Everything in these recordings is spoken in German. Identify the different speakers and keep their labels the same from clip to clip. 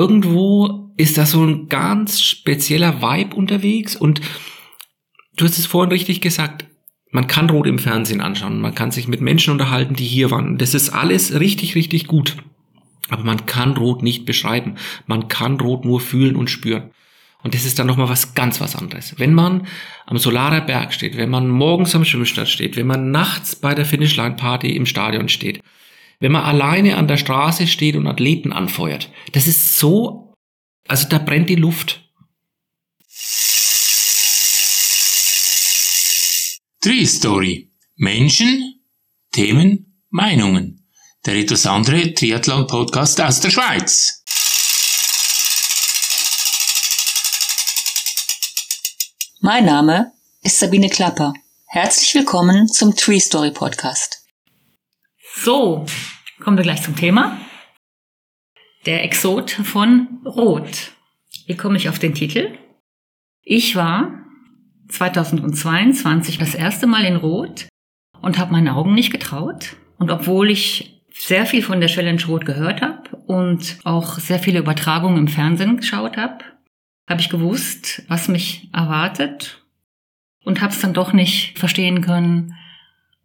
Speaker 1: irgendwo ist da so ein ganz spezieller Vibe unterwegs und du hast es vorhin richtig gesagt, man kann Rot im Fernsehen anschauen, man kann sich mit Menschen unterhalten, die hier waren. Das ist alles richtig, richtig gut. Aber man kann Rot nicht beschreiben. Man kann Rot nur fühlen und spüren. Und das ist dann nochmal was ganz was anderes. Wenn man am Solarer Berg steht, wenn man morgens am Schwimmstadt steht, wenn man nachts bei der Finishline Party im Stadion steht, wenn man alleine an der Straße steht und Athleten anfeuert, das ist so, also da brennt die Luft.
Speaker 2: Tree Story. Menschen, Themen, Meinungen. Der etwas andere Triathlon-Podcast aus der Schweiz.
Speaker 3: Mein Name ist Sabine Klapper. Herzlich willkommen zum Tree Story Podcast.
Speaker 4: So, kommen wir gleich zum Thema. Der Exot von Rot. Wie komme ich auf den Titel? Ich war 2022 das erste Mal in Rot und habe meinen Augen nicht getraut. Und obwohl ich sehr viel von der Challenge Rot gehört habe und auch sehr viele Übertragungen im Fernsehen geschaut habe, habe ich gewusst, was mich erwartet und habe es dann doch nicht verstehen können,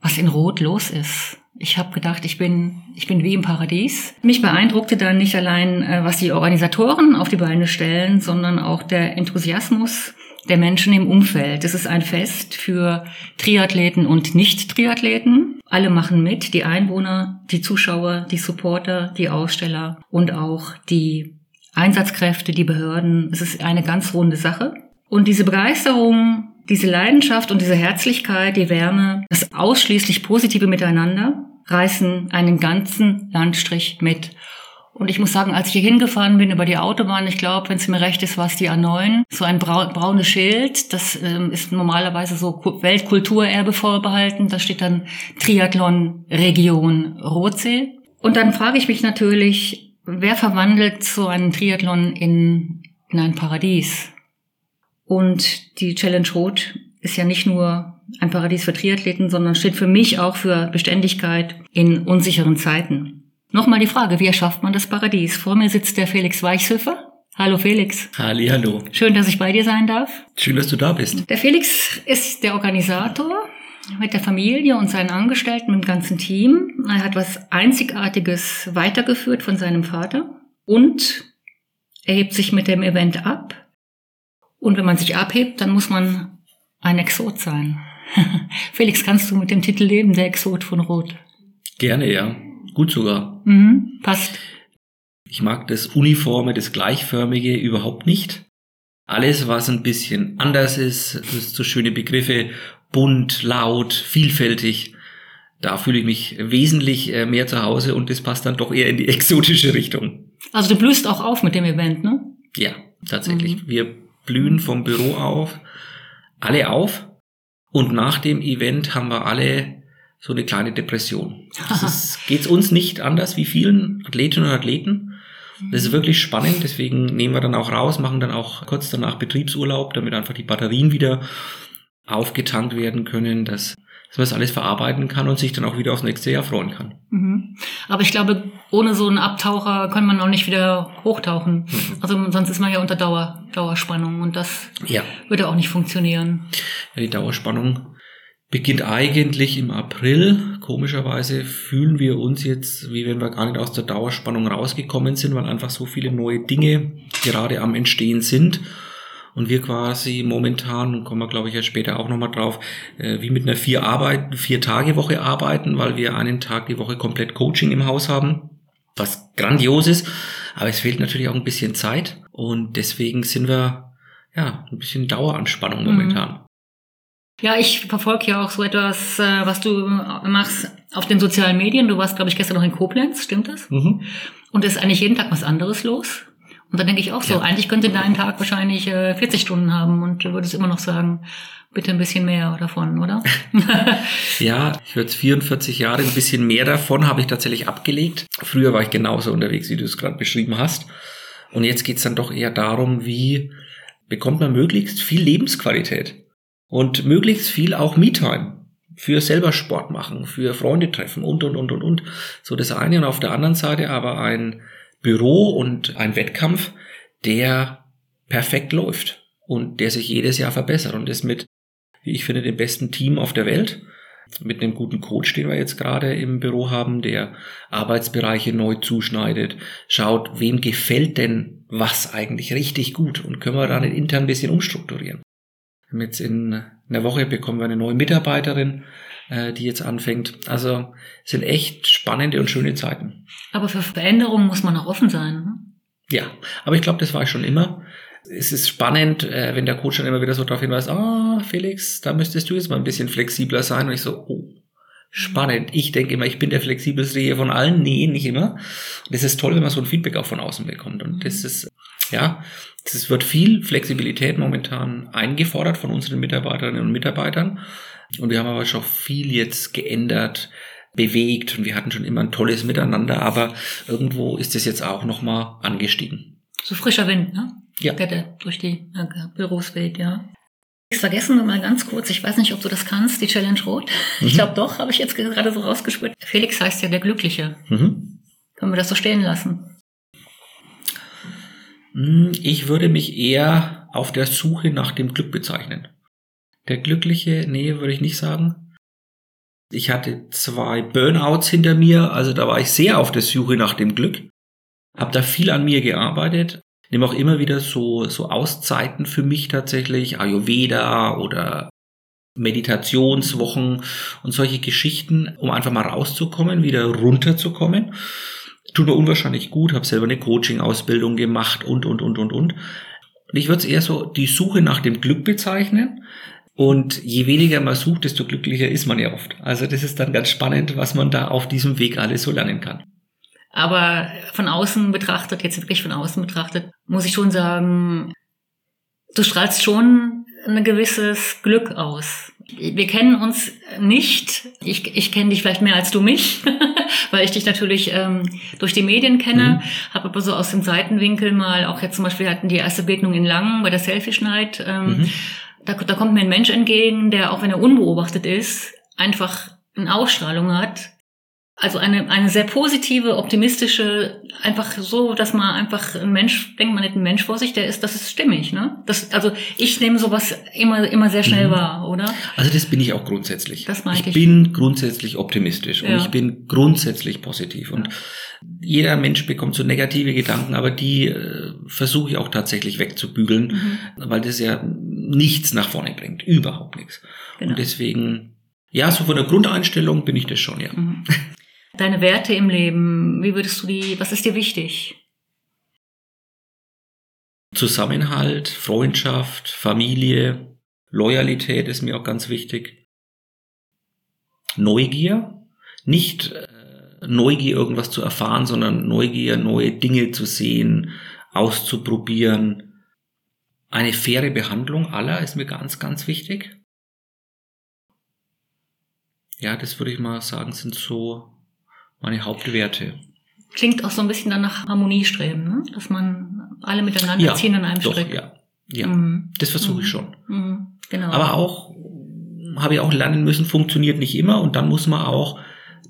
Speaker 4: was in Rot los ist. Ich habe gedacht, ich bin, ich bin wie im Paradies. Mich beeindruckte dann nicht allein, äh, was die Organisatoren auf die Beine stellen, sondern auch der Enthusiasmus der Menschen im Umfeld. Es ist ein Fest für Triathleten und Nicht-Triathleten. Alle machen mit, die Einwohner, die Zuschauer, die Supporter, die Aussteller und auch die Einsatzkräfte, die Behörden. Es ist eine ganz runde Sache. Und diese Begeisterung, diese Leidenschaft und diese Herzlichkeit, die Wärme, das ausschließlich positive Miteinander reißen einen ganzen Landstrich mit. Und ich muss sagen, als ich hier hingefahren bin über die Autobahn, ich glaube, wenn es mir recht ist, war es die A9, so ein braunes Schild, das ähm, ist normalerweise so Weltkulturerbe vorbehalten, da steht dann Triathlon Region Rotsee. Und dann frage ich mich natürlich, wer verwandelt so einen Triathlon in, in ein Paradies? Und die Challenge Rot ist ja nicht nur ein Paradies für Triathleten, sondern steht für mich auch für Beständigkeit in unsicheren Zeiten. Nochmal die Frage, wie erschafft man das Paradies? Vor mir sitzt der Felix Weichshöfer. Hallo Felix.
Speaker 1: Halli, hallo.
Speaker 4: Schön, dass ich bei dir sein darf.
Speaker 1: Schön, dass du da bist.
Speaker 4: Der Felix ist der Organisator mit der Familie und seinen Angestellten, mit dem ganzen Team. Er hat was Einzigartiges weitergeführt von seinem Vater und er hebt sich mit dem Event ab. Und wenn man sich abhebt, dann muss man ein Exot sein. Felix, kannst du mit dem Titel leben, der Exot von Rot?
Speaker 1: Gerne, ja. Gut sogar.
Speaker 4: Mhm, passt.
Speaker 1: Ich mag das Uniforme, das Gleichförmige überhaupt nicht. Alles, was ein bisschen anders ist, das ist so schöne Begriffe, bunt, laut, vielfältig. Da fühle ich mich wesentlich äh, mehr zu Hause und das passt dann doch eher in die exotische Richtung.
Speaker 4: Also du blühst auch auf mit dem Event, ne?
Speaker 1: Ja, tatsächlich. Mhm. Wir blühen vom Büro auf, alle auf und nach dem Event haben wir alle so eine kleine Depression. Das geht uns nicht anders wie vielen Athletinnen und Athleten. Das ist wirklich spannend, deswegen nehmen wir dann auch raus, machen dann auch kurz danach Betriebsurlaub, damit einfach die Batterien wieder aufgetankt werden können, dass, dass man das alles verarbeiten kann und sich dann auch wieder aufs nächste Jahr freuen kann.
Speaker 4: Mhm. Aber ich glaube, ohne so einen Abtaucher kann man auch nicht wieder hochtauchen. Mhm. Also sonst ist man ja unter Dauer, Dauerspannung und das ja. würde auch nicht funktionieren.
Speaker 1: Ja, die Dauerspannung beginnt eigentlich im April. Komischerweise fühlen wir uns jetzt, wie wenn wir gar nicht aus der Dauerspannung rausgekommen sind, weil einfach so viele neue Dinge gerade am Entstehen sind und wir quasi momentan, kommen wir glaube ich jetzt später auch nochmal drauf, äh, wie mit einer vier Arbeit, vier Tage Woche arbeiten, weil wir einen Tag die Woche komplett Coaching im Haus haben, was grandios ist, aber es fehlt natürlich auch ein bisschen Zeit und deswegen sind wir ja ein bisschen Daueranspannung mhm. momentan.
Speaker 4: Ja, ich verfolge ja auch so etwas, äh, was du machst auf den sozialen Medien. Du warst, glaube ich, gestern noch in Koblenz, stimmt das? Mhm. Und es ist eigentlich jeden Tag was anderes los. Und dann denke ich auch so, ja. eigentlich könnte dein Tag wahrscheinlich äh, 40 Stunden haben und du würdest immer noch sagen, bitte ein bisschen mehr davon, oder?
Speaker 1: ja, ich würde 44 Jahre, ein bisschen mehr davon habe ich tatsächlich abgelegt. Früher war ich genauso unterwegs, wie du es gerade beschrieben hast. Und jetzt geht es dann doch eher darum, wie bekommt man möglichst viel Lebensqualität und möglichst viel auch Me-Time für selber Sport machen, für Freunde treffen und, und, und, und, und. So das eine und auf der anderen Seite aber ein Büro und ein Wettkampf, der perfekt läuft und der sich jedes Jahr verbessert und ist mit, wie ich finde, dem besten Team auf der Welt mit einem guten Coach, den wir jetzt gerade im Büro haben, der Arbeitsbereiche neu zuschneidet, schaut, wem gefällt denn was eigentlich richtig gut und können wir da nicht intern ein bisschen umstrukturieren. Jetzt in einer Woche bekommen wir eine neue Mitarbeiterin, äh, die jetzt anfängt. Also es sind echt spannende und schöne Zeiten.
Speaker 4: Aber für Veränderungen muss man auch offen sein. Ne?
Speaker 1: Ja, aber ich glaube, das war ich schon immer es ist spannend, äh, wenn der Coach dann immer wieder so darauf hinweist, ah, Felix, da müsstest du jetzt mal ein bisschen flexibler sein. Und ich so, oh, spannend. Ich denke immer, ich bin der flexibelste hier von allen. Nee, nicht immer. Und es ist toll, wenn man so ein Feedback auch von außen bekommt. Und das ist, ja, es wird viel Flexibilität momentan eingefordert von unseren Mitarbeiterinnen und Mitarbeitern. Und wir haben aber schon viel jetzt geändert, bewegt und wir hatten schon immer ein tolles Miteinander, aber irgendwo ist es jetzt auch nochmal angestiegen.
Speaker 4: So frischer Wind, ne?
Speaker 1: Ja.
Speaker 4: Der durch die äh, ja. Ich vergessen wir mal ganz kurz, ich weiß nicht, ob du das kannst, die Challenge Rot. Mhm. Ich glaube doch, habe ich jetzt gerade so rausgespürt. Felix heißt ja der Glückliche. Mhm. Können wir das so stehen lassen?
Speaker 1: Hm, ich würde mich eher auf der Suche nach dem Glück bezeichnen. Der Glückliche, nee, würde ich nicht sagen. Ich hatte zwei Burnouts hinter mir, also da war ich sehr auf der Suche nach dem Glück. Hab da viel an mir gearbeitet, nehme auch immer wieder so, so Auszeiten für mich tatsächlich, Ayurveda oder Meditationswochen und solche Geschichten, um einfach mal rauszukommen, wieder runterzukommen. Tut mir unwahrscheinlich gut, habe selber eine Coaching-Ausbildung gemacht und, und, und, und, und. Und ich würde es eher so die Suche nach dem Glück bezeichnen. Und je weniger man sucht, desto glücklicher ist man ja oft. Also das ist dann ganz spannend, was man da auf diesem Weg alles so lernen kann.
Speaker 4: Aber von außen betrachtet, jetzt wirklich von außen betrachtet, muss ich schon sagen, du strahlst schon ein gewisses Glück aus. Wir kennen uns nicht. Ich, ich kenne dich vielleicht mehr als du mich, weil ich dich natürlich ähm, durch die Medien kenne, mhm. habe aber so aus dem Seitenwinkel mal, auch jetzt zum Beispiel hatten die erste Begegnung in Langen bei der Selfie-Schneid. Ähm, mhm. Da, da kommt mir ein Mensch entgegen, der, auch wenn er unbeobachtet ist, einfach eine Ausstrahlung hat, also eine, eine sehr positive, optimistische, einfach so, dass man einfach ein Mensch, denkt man nicht ein Mensch vor sich, der ist, das ist stimmig, ne? Das, also ich nehme sowas immer, immer sehr schnell mhm. wahr, oder?
Speaker 1: Also das bin ich auch grundsätzlich.
Speaker 4: Das meine ich.
Speaker 1: Ich bin grundsätzlich optimistisch ja. und ich bin grundsätzlich positiv und ja. jeder Mensch bekommt so negative Gedanken, aber die äh, versuche ich auch tatsächlich wegzubügeln, mhm. weil das ja nichts nach vorne bringt, überhaupt nichts. Genau. Und deswegen ja, so von der Grundeinstellung bin ich das schon, ja. Mhm.
Speaker 4: Deine Werte im Leben, wie würdest du die, was ist dir wichtig?
Speaker 1: Zusammenhalt, Freundschaft, Familie, Loyalität ist mir auch ganz wichtig. Neugier, nicht äh, Neugier irgendwas zu erfahren, sondern Neugier, neue Dinge zu sehen, auszuprobieren. Eine faire Behandlung aller ist mir ganz, ganz wichtig. Ja, das würde ich mal sagen, sind so meine Hauptwerte.
Speaker 4: Klingt auch so ein bisschen dann nach Harmoniestreben, ne? dass man alle miteinander
Speaker 1: ja,
Speaker 4: ziehen an einem
Speaker 1: doch,
Speaker 4: Strick.
Speaker 1: Ja, ja. Mhm. das versuche ich mhm. schon.
Speaker 4: Mhm. Genau.
Speaker 1: Aber auch habe ich auch lernen müssen, funktioniert nicht immer und dann muss man auch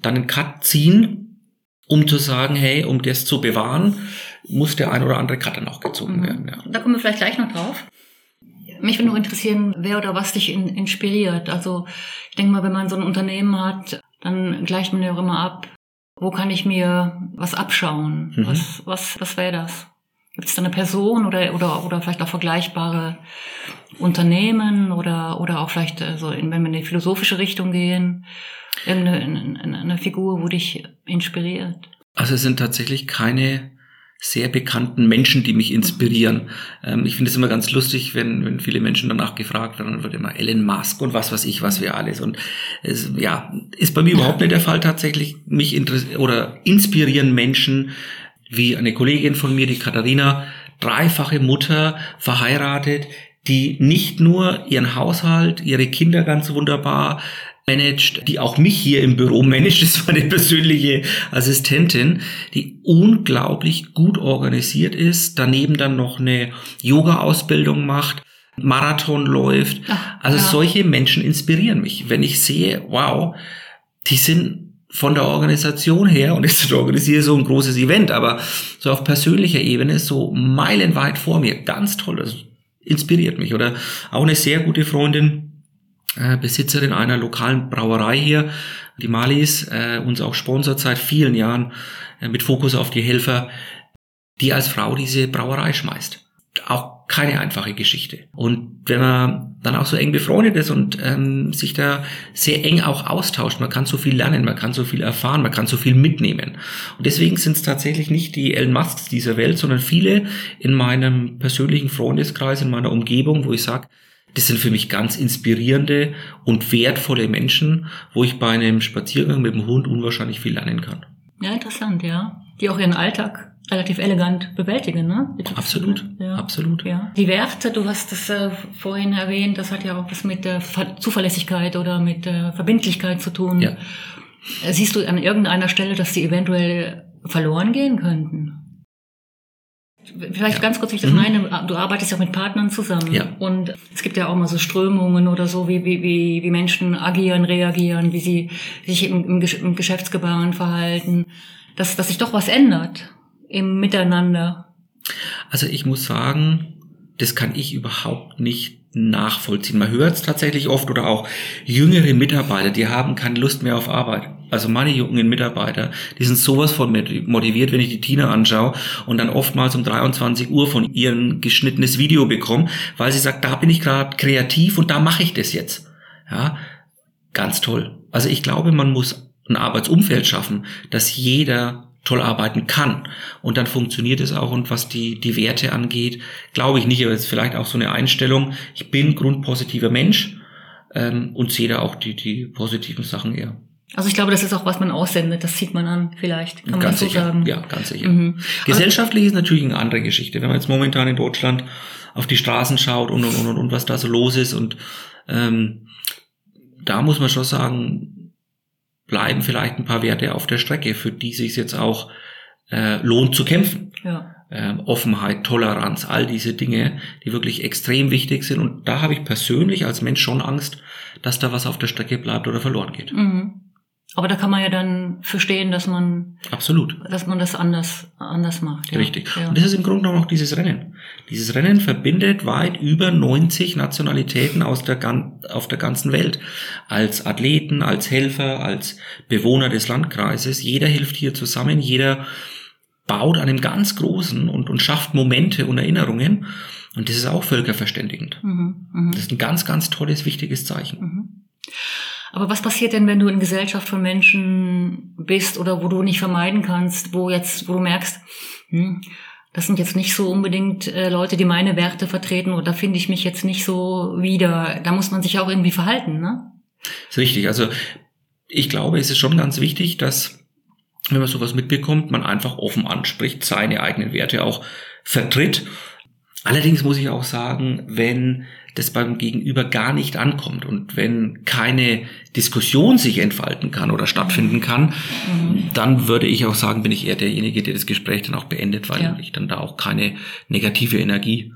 Speaker 1: dann einen Cut ziehen, um zu sagen, hey, um das zu bewahren, muss der ein oder andere Cut dann auch gezogen mhm. werden. Ja.
Speaker 4: Da kommen wir vielleicht gleich noch drauf. Mich würde nur interessieren, wer oder was dich in, inspiriert. Also ich denke mal, wenn man so ein Unternehmen hat, dann gleicht man ja auch immer ab, wo kann ich mir was abschauen? Mhm. Was, was, was wäre das? Gibt es da eine Person oder, oder, oder vielleicht auch vergleichbare Unternehmen oder, oder auch vielleicht, also wenn wir in die philosophische Richtung gehen, irgendeine eine, eine Figur, wo dich inspiriert?
Speaker 1: Also es sind tatsächlich keine sehr bekannten Menschen, die mich inspirieren. Ähm, ich finde es immer ganz lustig, wenn, wenn viele Menschen danach gefragt werden, dann wird immer Elon Musk und was weiß ich, was wir alles. Und es, ja, ist bei mir überhaupt nicht der Fall tatsächlich. Mich interessiert oder inspirieren Menschen wie eine Kollegin von mir, die Katharina, dreifache Mutter, verheiratet, die nicht nur ihren Haushalt, ihre Kinder ganz wunderbar managt, die auch mich hier im Büro managt. Das war eine persönliche Assistentin, die unglaublich gut organisiert ist, daneben dann noch eine Yoga-Ausbildung macht, Marathon läuft. Ach, also ja. solche Menschen inspirieren mich. Wenn ich sehe, wow, die sind von der Organisation her, und ich organisiere so ein großes Event, aber so auf persönlicher Ebene so meilenweit vor mir. Ganz toll, das inspiriert mich. Oder auch eine sehr gute Freundin, äh, Besitzerin einer lokalen Brauerei hier, die Malis, äh, uns auch sponsert seit vielen Jahren äh, mit Fokus auf die Helfer, die als Frau diese Brauerei schmeißt. Auch keine einfache Geschichte. Und wenn man dann auch so eng befreundet ist und ähm, sich da sehr eng auch austauscht, man kann so viel lernen, man kann so viel erfahren, man kann so viel mitnehmen. Und deswegen sind es tatsächlich nicht die Elon Musks dieser Welt, sondern viele in meinem persönlichen Freundeskreis, in meiner Umgebung, wo ich sage, das sind für mich ganz inspirierende und wertvolle Menschen, wo ich bei einem Spaziergang mit dem Hund unwahrscheinlich viel lernen kann.
Speaker 4: Ja, interessant, ja. Die auch ihren Alltag relativ elegant bewältigen, ne?
Speaker 1: Absolut,
Speaker 4: ja.
Speaker 1: absolut.
Speaker 4: Ja. Die Werte, du hast es äh, vorhin erwähnt, das hat ja auch was mit der Ver Zuverlässigkeit oder mit der Verbindlichkeit zu tun.
Speaker 1: Ja.
Speaker 4: Äh, Siehst du an irgendeiner Stelle, dass die eventuell verloren gehen könnten? Vielleicht
Speaker 1: Ja.
Speaker 4: ganz kurz, wie ich das
Speaker 1: Mhm.
Speaker 4: meine. Du arbeitest ja mit Partnern zusammen.
Speaker 1: Ja.
Speaker 4: Und es gibt ja auch mal so Strömungen oder so, wie, wie, wie, wie Menschen agieren, reagieren, wie sie sich im, im, Gesch- im Geschäftsgebaren verhalten. Dass, dass sich doch was ändert im Miteinander.
Speaker 1: Also ich muss sagen, das kann ich überhaupt nicht nachvollziehen. Man hört es tatsächlich oft oder auch jüngere Mitarbeiter, die haben keine Lust mehr auf Arbeit. Also meine jungen Mitarbeiter, die sind sowas von motiviert, wenn ich die Tina anschaue und dann oftmals um 23 Uhr von ihr ein geschnittenes Video bekomme, weil sie sagt, da bin ich gerade kreativ und da mache ich das jetzt. Ja, ganz toll. Also ich glaube, man muss ein Arbeitsumfeld schaffen, dass jeder toll arbeiten kann. Und dann funktioniert es auch. Und was die, die Werte angeht, glaube ich nicht, aber es ist vielleicht auch so eine Einstellung. Ich bin grundpositiver Mensch ähm, und sehe da auch die, die positiven Sachen eher.
Speaker 4: Also ich glaube, das ist auch, was man aussendet. Das zieht man an, vielleicht. Kann man
Speaker 1: ganz
Speaker 4: das so
Speaker 1: sicher.
Speaker 4: sagen.
Speaker 1: Ja, ganz sicher.
Speaker 4: Mhm.
Speaker 1: Gesellschaftlich ist natürlich eine andere Geschichte. Wenn man jetzt momentan in Deutschland auf die Straßen schaut und, und, und, und was da so los ist und ähm, da muss man schon sagen, bleiben vielleicht ein paar Werte auf der Strecke, für die sich jetzt auch äh, lohnt zu kämpfen.
Speaker 4: Ja.
Speaker 1: ähm, Offenheit, Toleranz, all diese Dinge, die wirklich extrem wichtig sind. Und da habe ich persönlich als Mensch schon Angst, dass da was auf der Strecke bleibt oder verloren geht.
Speaker 4: Mhm. Aber da kann man ja dann verstehen, dass man,
Speaker 1: Absolut.
Speaker 4: dass man das anders, anders macht. Ja.
Speaker 1: Richtig.
Speaker 4: Ja.
Speaker 1: Und das ist im Grunde genommen auch dieses Rennen. Dieses Rennen verbindet weit über 90 Nationalitäten aus der, auf der ganzen Welt. Als Athleten, als Helfer, als Bewohner des Landkreises. Jeder hilft hier zusammen, jeder baut an einem ganz großen und, und schafft Momente und Erinnerungen. Und das ist auch völkerverständigend.
Speaker 4: Mhm. Mhm.
Speaker 1: Das ist ein ganz, ganz tolles, wichtiges Zeichen.
Speaker 4: Mhm. Aber was passiert denn, wenn du in Gesellschaft von Menschen bist oder wo du nicht vermeiden kannst, wo jetzt, wo du merkst, hm, das sind jetzt nicht so unbedingt äh, Leute, die meine Werte vertreten oder da finde ich mich jetzt nicht so wieder. Da muss man sich auch irgendwie verhalten, ne?
Speaker 1: ist richtig. Also ich glaube, es ist schon ganz wichtig, dass, wenn man sowas mitbekommt, man einfach offen anspricht, seine eigenen Werte auch vertritt. Allerdings muss ich auch sagen, wenn das beim Gegenüber gar nicht ankommt und wenn keine Diskussion sich entfalten kann oder stattfinden kann, dann würde ich auch sagen, bin ich eher derjenige, der das Gespräch dann auch beendet, weil
Speaker 4: Ja.
Speaker 1: ich dann da auch keine negative Energie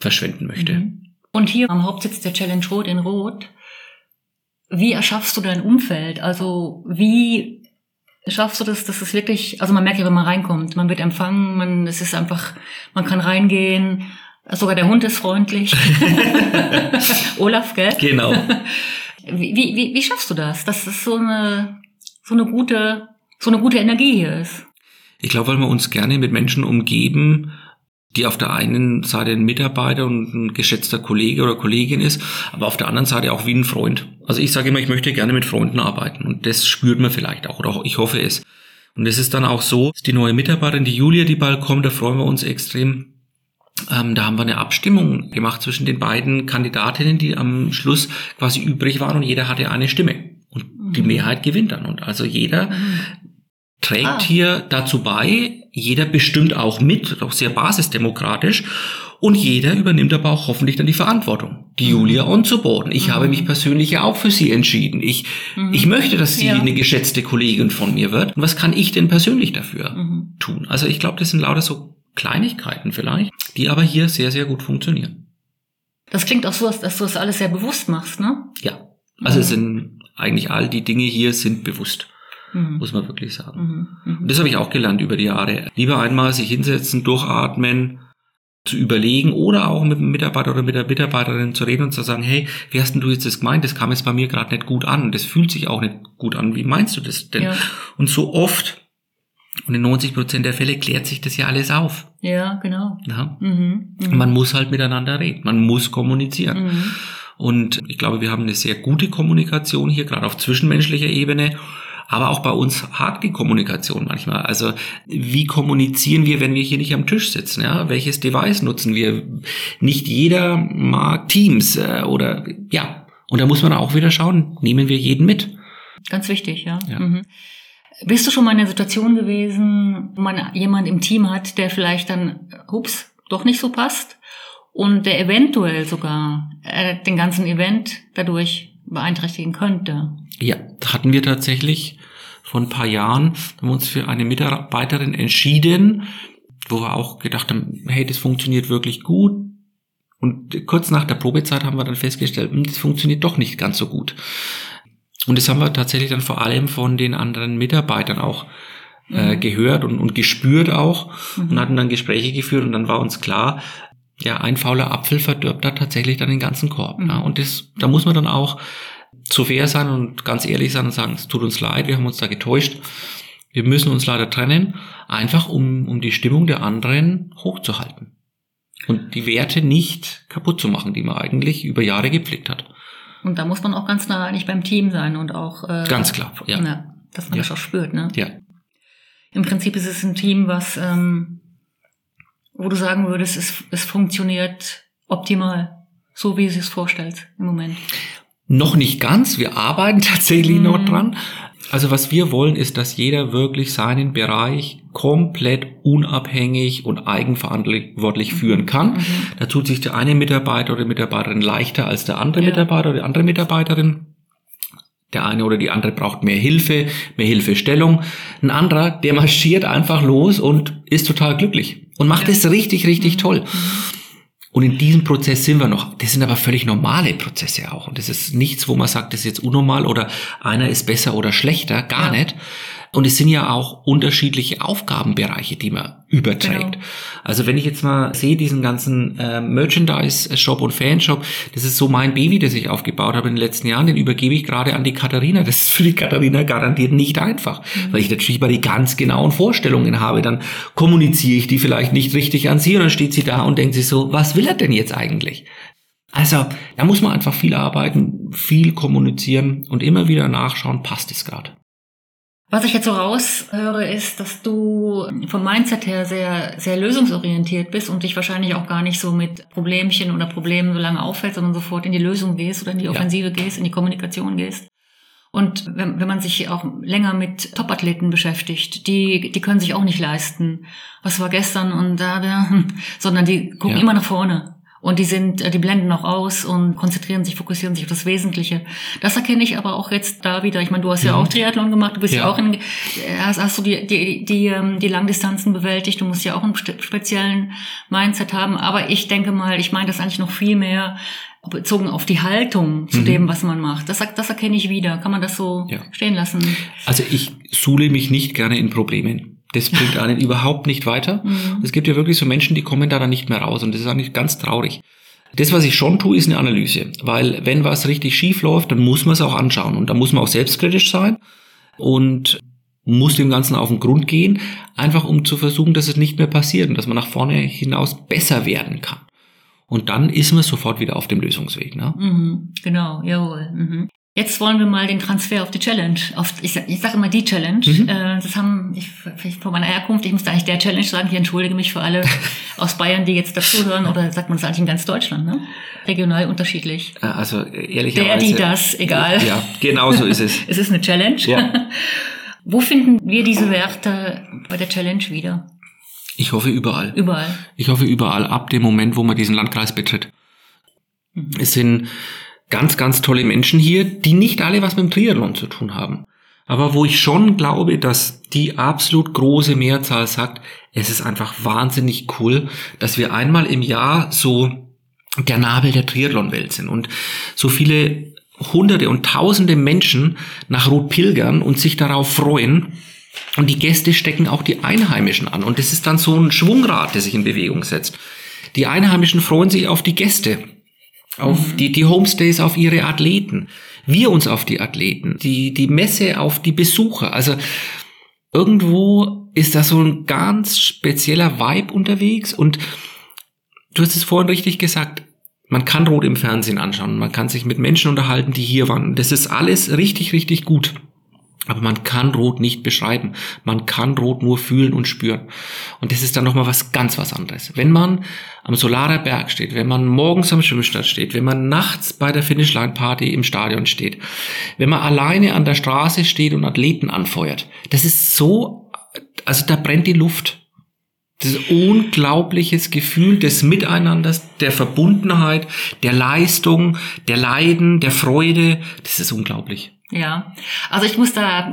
Speaker 1: verschwenden möchte.
Speaker 4: Mhm. Und hier am Hauptsitz der Challenge Rot in Rot, wie erschaffst du dein Umfeld? Also wie schaffst du das, dass es wirklich, also man merkt ja, wenn man reinkommt, man wird empfangen, man, es ist einfach, man kann reingehen, sogar der Hund ist freundlich. Olaf, gell?
Speaker 1: Genau.
Speaker 4: Wie, wie, wie, schaffst du das, dass es so eine, so eine gute, so eine gute Energie hier ist?
Speaker 1: Ich glaube, weil wir uns gerne mit Menschen umgeben, die auf der einen Seite ein Mitarbeiter und ein geschätzter Kollege oder Kollegin ist, aber auf der anderen Seite auch wie ein Freund. Also ich sage immer, ich möchte gerne mit Freunden arbeiten und das spürt man vielleicht auch oder ich hoffe es. Und es ist dann auch so, die neue Mitarbeiterin, die Julia, die bald kommt, da freuen wir uns extrem. Ähm, da haben wir eine Abstimmung gemacht zwischen den beiden Kandidatinnen, die am Schluss quasi übrig waren und jeder hatte eine Stimme. Und die
Speaker 4: Mhm.
Speaker 1: Mehrheit gewinnt dann. Und also jeder trägt
Speaker 4: Ah.
Speaker 1: hier dazu bei, jeder bestimmt auch mit, auch sehr basisdemokratisch, und jeder übernimmt aber auch hoffentlich dann die Verantwortung. Die
Speaker 4: Mhm.
Speaker 1: Julia on zu boarden. Ich
Speaker 4: Mhm.
Speaker 1: habe mich persönlich ja auch für sie entschieden. Ich,
Speaker 4: Mhm.
Speaker 1: ich möchte, dass sie
Speaker 4: Ja.
Speaker 1: eine geschätzte Kollegin von mir wird. Und was kann ich denn persönlich dafür
Speaker 4: Mhm.
Speaker 1: tun? Also ich glaube, das sind lauter so Kleinigkeiten vielleicht, die aber hier sehr, sehr gut funktionieren.
Speaker 4: Das klingt auch so, als dass du das alles sehr bewusst machst, ne?
Speaker 1: Ja. Also
Speaker 4: Mhm.
Speaker 1: es sind eigentlich all die Dinge hier sind bewusst. mhm. muss man wirklich sagen. Mhm. Und das habe ich auch gelernt über die Jahre. Lieber einmal sich hinsetzen, durchatmen, zu überlegen oder auch mit dem Mitarbeiter oder mit der Mitarbeiterin zu reden und zu sagen, hey, wie hast denn du jetzt das gemeint? Das kam jetzt bei mir gerade nicht gut an. Das fühlt sich auch nicht gut an. Wie meinst du das denn? Ja. Und so oft und in 90 Prozent der Fälle klärt sich das ja alles auf.
Speaker 4: Ja, genau.
Speaker 1: Ja? Mhm, mh. Man muss halt miteinander reden. Man muss kommunizieren. Mhm. Und ich glaube, wir haben eine sehr gute Kommunikation hier, gerade auf zwischenmenschlicher Ebene. Aber auch bei uns hakt die Kommunikation manchmal. Also wie kommunizieren wir, wenn wir hier nicht am Tisch sitzen? Ja? Welches Device nutzen wir? Nicht jeder mag Teams äh, oder ja. Und da muss man auch wieder schauen, nehmen wir jeden mit.
Speaker 4: Ganz wichtig, ja. ja. Mhm. Bist du schon mal in einer Situation gewesen, wo man jemand im Team hat, der vielleicht dann, ups, doch nicht so passt und der eventuell sogar äh, den ganzen Event dadurch beeinträchtigen könnte?
Speaker 1: Ja, hatten wir tatsächlich vor ein paar Jahren, haben wir uns für eine Mitarbeiterin entschieden, wo wir auch gedacht haben, hey, das funktioniert wirklich gut. Und kurz nach der Probezeit haben wir dann festgestellt, hm, das funktioniert doch nicht ganz so gut. Und das haben wir tatsächlich dann vor allem von den anderen Mitarbeitern auch äh, mhm. gehört und, und gespürt auch mhm. und hatten dann Gespräche geführt und dann war uns klar, ja, ein fauler Apfel verdirbt da tatsächlich dann den ganzen Korb. Mhm. Ja, und das, da muss man dann auch zu fair sein und ganz ehrlich sein und sagen, es tut uns leid, wir haben uns da getäuscht. Wir müssen uns leider trennen, einfach um, um die Stimmung der anderen hochzuhalten. Und die Werte nicht kaputt zu machen, die man eigentlich über Jahre gepflegt hat.
Speaker 4: Und da muss man auch ganz nah eigentlich beim Team sein und auch
Speaker 1: äh, ganz klar, ja.
Speaker 4: ja dass man ja. das auch spürt, ne?
Speaker 1: Ja.
Speaker 4: Im Prinzip ist es ein Team, was, ähm, wo du sagen würdest, es, es funktioniert optimal, so wie du es vorstellst im Moment.
Speaker 1: Noch nicht ganz, wir arbeiten tatsächlich mhm. noch dran. Also was wir wollen, ist, dass jeder wirklich seinen Bereich komplett unabhängig und eigenverantwortlich mhm. führen kann. Mhm. Da tut sich der eine Mitarbeiter oder Mitarbeiterin leichter als der andere ja. Mitarbeiter oder die andere Mitarbeiterin. Der eine oder die andere braucht mehr Hilfe, mehr Hilfestellung. Ein anderer, der marschiert einfach los und ist total glücklich und macht es ja. richtig, richtig mhm. toll. Mhm. Und in diesem Prozess sind wir noch. Das sind aber völlig normale Prozesse auch. Und das ist nichts, wo man sagt, das ist jetzt unnormal oder einer ist besser oder schlechter. Gar ja. nicht. Und es sind ja auch unterschiedliche Aufgabenbereiche, die man überträgt. Genau. Also wenn ich jetzt mal sehe, diesen ganzen äh, Merchandise-Shop und Fanshop, das ist so mein Baby, das ich aufgebaut habe in den letzten Jahren, den übergebe ich gerade an die Katharina. Das ist für die Katharina garantiert nicht einfach, mhm. weil ich natürlich mal die ganz genauen Vorstellungen habe. Dann kommuniziere ich die vielleicht nicht richtig an sie und dann steht sie da und denkt sich so, was will er denn jetzt eigentlich? Also, da muss man einfach viel arbeiten, viel kommunizieren und immer wieder nachschauen, passt es gerade.
Speaker 4: Was ich jetzt so raushöre, ist, dass du vom Mindset her sehr, sehr lösungsorientiert bist und dich wahrscheinlich auch gar nicht so mit Problemchen oder Problemen so lange auffällt, sondern sofort in die Lösung gehst oder in die Offensive ja. gehst, in die Kommunikation gehst. Und wenn, wenn man sich auch länger mit Topathleten beschäftigt, die, die können sich auch nicht leisten. Was war gestern und da, da, sondern die gucken ja. immer nach vorne. Und die sind, äh, die blenden auch aus und konzentrieren sich, fokussieren sich auf das Wesentliche. Das erkenne ich aber auch jetzt da wieder. Ich meine, du hast ja, ja auch Triathlon gemacht, du bist ja, ja auch in, hast, hast du die, die, die, ähm, die Langdistanzen bewältigt, du musst ja auch einen speziellen Mindset haben. Aber ich denke mal, ich meine das eigentlich noch viel mehr bezogen auf die Haltung zu mhm. dem, was man macht. Das, das erkenne ich wieder. Kann man das so ja. stehen lassen?
Speaker 1: Also ich suhle mich nicht gerne in Problemen. Das bringt einen überhaupt nicht weiter. Mhm. Es gibt ja wirklich so Menschen, die kommen da dann nicht mehr raus und das ist eigentlich ganz traurig. Das, was ich schon tue, ist eine Analyse, weil wenn was richtig schief läuft, dann muss man es auch anschauen und da muss man auch selbstkritisch sein und muss dem Ganzen auf den Grund gehen, einfach um zu versuchen, dass es nicht mehr passiert und dass man nach vorne hinaus besser werden kann. Und dann ist man sofort wieder auf dem Lösungsweg. Ne?
Speaker 4: Mhm, genau, jawohl. Mhm. Jetzt wollen wir mal den Transfer auf die Challenge. Auf, ich sage sag immer die Challenge. Mhm. Äh, das haben, ich, vor meiner Herkunft, ich muss eigentlich der Challenge sagen, ich entschuldige mich für alle aus Bayern, die jetzt dazuhören, oder sagt man das eigentlich in ganz Deutschland, ne? Regional unterschiedlich.
Speaker 1: Äh, also ehrlicherweise. Der,
Speaker 4: die, das, egal.
Speaker 1: Ja, genau so ist es.
Speaker 4: es ist eine Challenge. Ja. Wo finden wir diese Werte bei der Challenge wieder?
Speaker 1: Ich hoffe überall.
Speaker 4: Überall.
Speaker 1: Ich hoffe überall, ab dem Moment, wo man diesen Landkreis betritt. Mhm. Es sind ganz, ganz tolle Menschen hier, die nicht alle was mit dem Triathlon zu tun haben. Aber wo ich schon glaube, dass die absolut große Mehrzahl sagt, es ist einfach wahnsinnig cool, dass wir einmal im Jahr so der Nabel der Triathlon-Welt sind und so viele hunderte und tausende Menschen nach Rot pilgern und sich darauf freuen. Und die Gäste stecken auch die Einheimischen an. Und das ist dann so ein Schwungrad, der sich in Bewegung setzt. Die Einheimischen freuen sich auf die Gäste, auf mhm. die, die Homestays, auf ihre Athleten. Wir uns auf die Athleten, die, die Messe auf die Besucher. Also irgendwo ist da so ein ganz spezieller Vibe unterwegs und du hast es vorhin richtig gesagt, man kann Rot im Fernsehen anschauen, man kann sich mit Menschen unterhalten, die hier waren. Das ist alles richtig, richtig gut. Aber man kann Rot nicht beschreiben. Man kann Rot nur fühlen und spüren. Und das ist dann nochmal was ganz was anderes. Wenn man am Solarer Berg steht, wenn man morgens am Schwimmstart steht, wenn man nachts bei der Finishline Party im Stadion steht, wenn man alleine an der Straße steht und Athleten anfeuert, das ist so, also da brennt die Luft. Das ist unglaubliches Gefühl des Miteinanders, der Verbundenheit, der Leistung, der Leiden, der Freude. Das ist unglaublich.
Speaker 4: Ja, also ich muss da,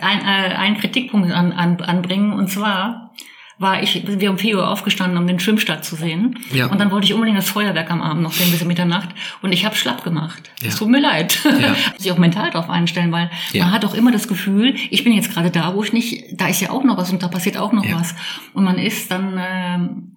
Speaker 4: ein, äh, einen Kritikpunkt an, an, anbringen und zwar war ich, wir um vier Uhr aufgestanden, um den Schwimmstart zu sehen. Ja. Und dann wollte ich unbedingt das Feuerwerk am Abend noch sehen bis Mitternacht. Und ich habe schlapp gemacht. Es ja. tut mir leid. Ja. sich auch mental darauf einstellen, weil ja. man hat auch immer das Gefühl, ich bin jetzt gerade da, wo ich nicht, da ist ja auch noch was und da passiert auch noch was. Und man ist dann ähm,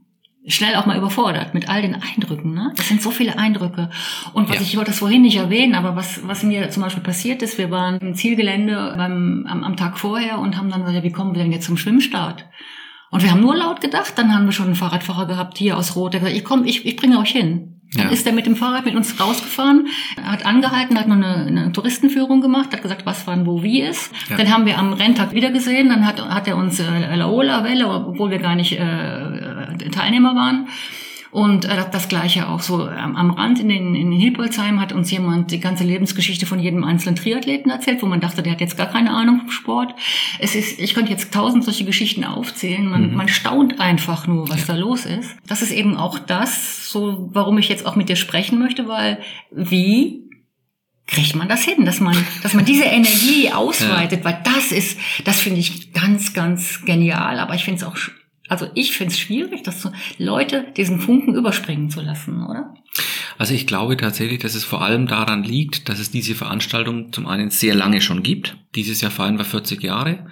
Speaker 4: schnell auch mal überfordert mit all den Eindrücken. Ne? Das sind so viele Eindrücke. Und was ja. ich wollte das vorhin nicht erwähnen, aber was, was mir zum Beispiel passiert ist, wir waren im Zielgelände beim, am, am Tag vorher und haben dann gesagt, ja, wie kommen wir denn jetzt zum Schwimmstart? Und wir haben nur laut gedacht, dann haben wir schon einen Fahrradfahrer gehabt hier aus Rot, der gesagt, ich komm, ich, ich bringe euch hin. Dann ja. ist er mit dem Fahrrad mit uns rausgefahren, hat angehalten, hat noch eine, eine Touristenführung gemacht, hat gesagt, was wann wo wie ist. Ja. Dann haben wir am Renntag wieder gesehen, dann hat, hat er uns äh, Laola Welle, obwohl wir gar nicht äh, Teilnehmer waren. Und äh, das gleiche auch so am, am Rand in den in Hilpolzheim hat uns jemand die ganze Lebensgeschichte von jedem einzelnen Triathleten erzählt, wo man dachte, der hat jetzt gar keine Ahnung vom Sport. Es ist, ich könnte jetzt tausend solche Geschichten aufzählen. Man, mhm. man staunt einfach nur, was ja. da los ist. Das ist eben auch das, so warum ich jetzt auch mit dir sprechen möchte, weil wie kriegt man das hin, dass man, dass man diese Energie ausweitet, ja. weil das ist, das finde ich ganz, ganz genial. Aber ich finde es auch also ich finde es schwierig, dass Leute diesen Funken überspringen zu lassen, oder?
Speaker 1: Also ich glaube tatsächlich, dass es vor allem daran liegt, dass es diese Veranstaltung zum einen sehr lange schon gibt. Dieses Jahr feiern wir 40 Jahre.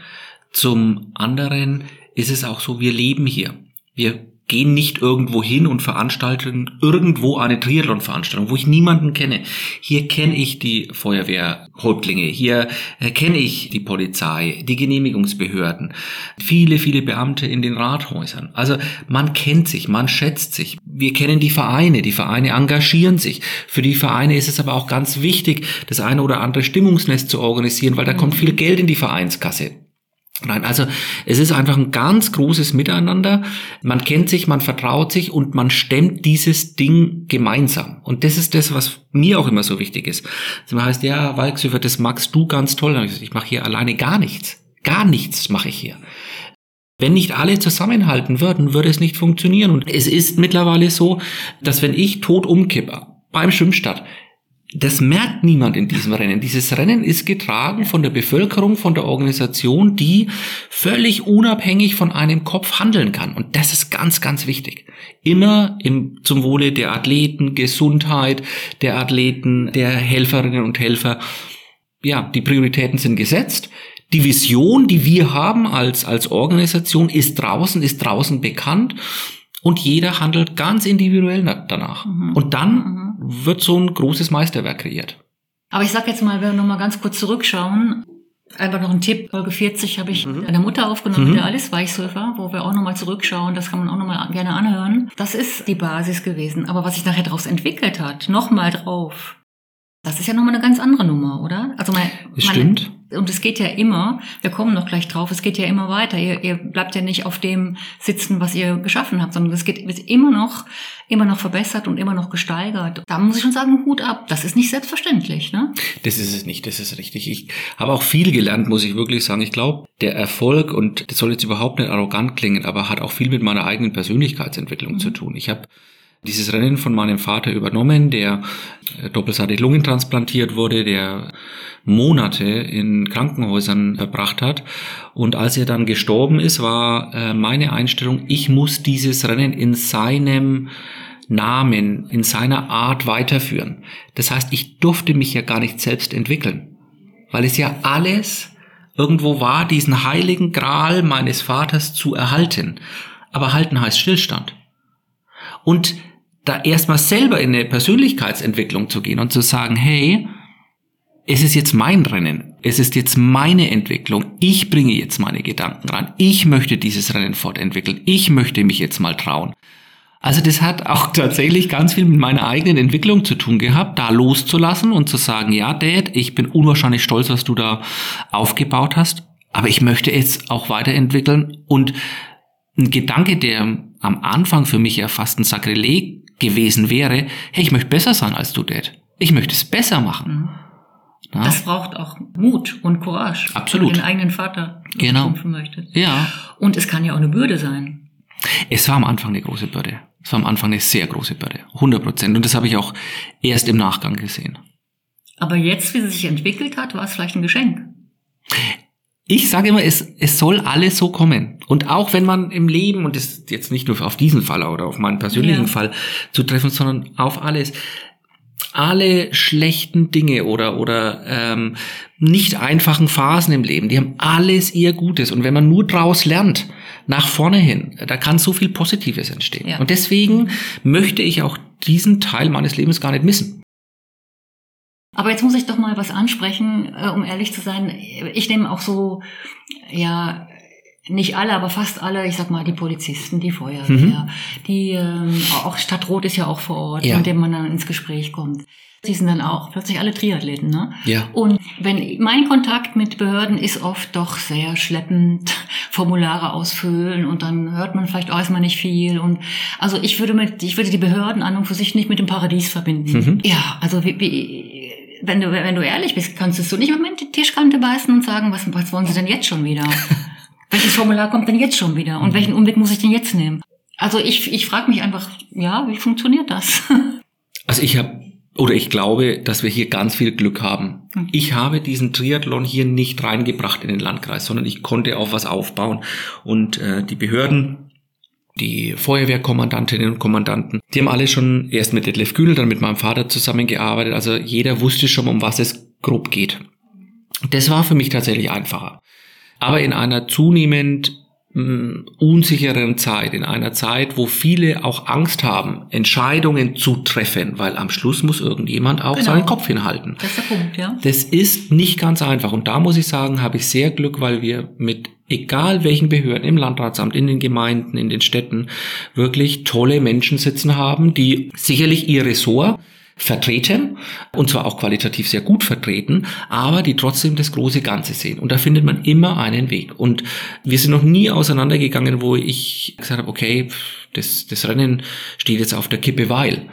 Speaker 1: Zum anderen ist es auch so, wir leben hier. Wir gehen nicht irgendwo hin und veranstalten irgendwo eine Triathlon-Veranstaltung, wo ich niemanden kenne. Hier kenne ich die Feuerwehrhäuptlinge, hier kenne ich die Polizei, die Genehmigungsbehörden, viele, viele Beamte in den Rathäusern. Also man kennt sich, man schätzt sich. Wir kennen die Vereine, die Vereine engagieren sich. Für die Vereine ist es aber auch ganz wichtig, das eine oder andere Stimmungsnest zu organisieren, weil da kommt viel Geld in die Vereinskasse. Nein, also es ist einfach ein ganz großes Miteinander. Man kennt sich, man vertraut sich und man stemmt dieses Ding gemeinsam. Und das ist das, was mir auch immer so wichtig ist. Das heißt, ja, Walksüfer, das magst du ganz toll. Ich mache hier alleine gar nichts. Gar nichts mache ich hier. Wenn nicht alle zusammenhalten würden, würde es nicht funktionieren. Und es ist mittlerweile so, dass wenn ich tot umkippe beim Schwimmstart, das merkt niemand in diesem Rennen. Dieses Rennen ist getragen von der Bevölkerung, von der Organisation, die völlig unabhängig von einem Kopf handeln kann. Und das ist ganz, ganz wichtig. Immer im, zum Wohle der Athleten, Gesundheit der Athleten, der Helferinnen und Helfer. Ja, die Prioritäten sind gesetzt. Die Vision, die wir haben als, als Organisation, ist draußen, ist draußen bekannt und jeder handelt ganz individuell danach. Mhm. Und dann mhm. Wird so ein großes Meisterwerk kreiert.
Speaker 4: Aber ich sag jetzt mal, wenn wir nochmal ganz kurz zurückschauen, einfach noch ein Tipp, Folge 40 habe ich mhm. eine Mutter aufgenommen, mhm. der Alice Weichsurfer, wo wir auch nochmal zurückschauen, das kann man auch nochmal gerne anhören. Das ist die Basis gewesen. Aber was sich nachher daraus entwickelt hat, nochmal drauf, das ist ja nochmal eine ganz andere Nummer, oder?
Speaker 1: Also man, man Stimmt.
Speaker 4: Und es geht ja immer, wir kommen noch gleich drauf, es geht ja immer weiter. Ihr, ihr bleibt ja nicht auf dem sitzen, was ihr geschaffen habt, sondern es geht wird immer noch, immer noch verbessert und immer noch gesteigert. Da muss ich schon sagen, Hut ab. Das ist nicht selbstverständlich, ne?
Speaker 1: Das ist es nicht, das ist richtig. Ich habe auch viel gelernt, muss ich wirklich sagen. Ich glaube, der Erfolg, und das soll jetzt überhaupt nicht arrogant klingen, aber hat auch viel mit meiner eigenen Persönlichkeitsentwicklung mhm. zu tun. Ich habe dieses Rennen von meinem Vater übernommen, der äh, doppelseitig lungentransplantiert wurde, der Monate in Krankenhäusern verbracht hat. Und als er dann gestorben ist, war äh, meine Einstellung, ich muss dieses Rennen in seinem Namen, in seiner Art weiterführen. Das heißt, ich durfte mich ja gar nicht selbst entwickeln, weil es ja alles irgendwo war, diesen heiligen Gral meines Vaters zu erhalten. Aber halten heißt Stillstand. Und da erstmal selber in eine Persönlichkeitsentwicklung zu gehen und zu sagen, hey, es ist jetzt mein Rennen, es ist jetzt meine Entwicklung, ich bringe jetzt meine Gedanken ran, ich möchte dieses Rennen fortentwickeln, ich möchte mich jetzt mal trauen. Also das hat auch tatsächlich ganz viel mit meiner eigenen Entwicklung zu tun gehabt, da loszulassen und zu sagen, ja, Dad, ich bin unwahrscheinlich stolz, was du da aufgebaut hast, aber ich möchte jetzt auch weiterentwickeln und ein Gedanke, der am Anfang für mich ja fast ein Sakrileg gewesen wäre, hey, ich möchte besser sein als du, Dad. Ich möchte es besser machen.
Speaker 4: Mhm. Das braucht auch Mut und Courage.
Speaker 1: Absolut.
Speaker 4: Wenn du den eigenen Vater
Speaker 1: genau.
Speaker 4: kämpfen möchtest.
Speaker 1: Ja.
Speaker 4: Und es kann ja auch eine Bürde sein.
Speaker 1: Es war am Anfang eine große Bürde. Es war am Anfang eine sehr große Bürde. 100 Prozent. Und das habe ich auch erst im Nachgang gesehen.
Speaker 4: Aber jetzt, wie sie sich entwickelt hat, war es vielleicht ein Geschenk.
Speaker 1: Ich sage immer, es, es soll alles so kommen. Und auch wenn man im Leben, und das ist jetzt nicht nur auf diesen Fall oder auf meinen persönlichen ja. Fall zu treffen, sondern auf alles, alle schlechten Dinge oder oder ähm, nicht einfachen Phasen im Leben, die haben alles ihr Gutes und wenn man nur draus lernt nach vorne hin, da kann so viel Positives entstehen. Ja. Und deswegen möchte ich auch diesen Teil meines Lebens gar nicht missen.
Speaker 4: Aber jetzt muss ich doch mal was ansprechen, äh, um ehrlich zu sein. Ich nehme auch so, ja, nicht alle, aber fast alle, ich sag mal, die Polizisten, die Feuerwehr, mhm. die ähm, auch Stadtrot ist ja auch vor Ort, ja. mit dem man dann ins Gespräch kommt. Die sind dann auch plötzlich alle Triathleten, ne?
Speaker 1: Ja.
Speaker 4: Und wenn mein Kontakt mit Behörden ist oft doch sehr schleppend, Formulare ausfüllen und dann hört man vielleicht auch erstmal nicht viel. Und also ich würde mit, ich würde die Behörden an und für sich nicht mit dem Paradies verbinden. Mhm. Ja, also wie, wie wenn du, wenn du ehrlich bist, kannst du nicht mit die Tischkante beißen und sagen, was, was wollen sie denn jetzt schon wieder? Welches Formular kommt denn jetzt schon wieder? Und mhm. welchen Umweg muss ich denn jetzt nehmen? Also ich, ich frage mich einfach, ja, wie funktioniert das?
Speaker 1: Also ich habe oder ich glaube, dass wir hier ganz viel Glück haben. Mhm. Ich habe diesen Triathlon hier nicht reingebracht in den Landkreis, sondern ich konnte auch was aufbauen. Und äh, die Behörden die Feuerwehrkommandantinnen und Kommandanten, die haben alle schon erst mit Detlef Kühnel, dann mit meinem Vater zusammengearbeitet. Also jeder wusste schon, um was es grob geht. Das war für mich tatsächlich einfacher. Aber in einer zunehmend unsicheren Zeit, in einer Zeit, wo viele auch Angst haben, Entscheidungen zu treffen, weil am Schluss muss irgendjemand auch genau. seinen Kopf hinhalten.
Speaker 4: Das ist der Punkt, ja.
Speaker 1: Das ist nicht ganz einfach. Und da muss ich sagen, habe ich sehr Glück, weil wir mit egal welchen Behörden, im Landratsamt, in den Gemeinden, in den Städten, wirklich tolle Menschen sitzen haben, die sicherlich ihr Ressort vertreten und zwar auch qualitativ sehr gut vertreten, aber die trotzdem das große Ganze sehen. Und da findet man immer einen Weg. Und wir sind noch nie auseinandergegangen, wo ich gesagt habe, okay, das, das Rennen steht jetzt auf der Kippe, weil.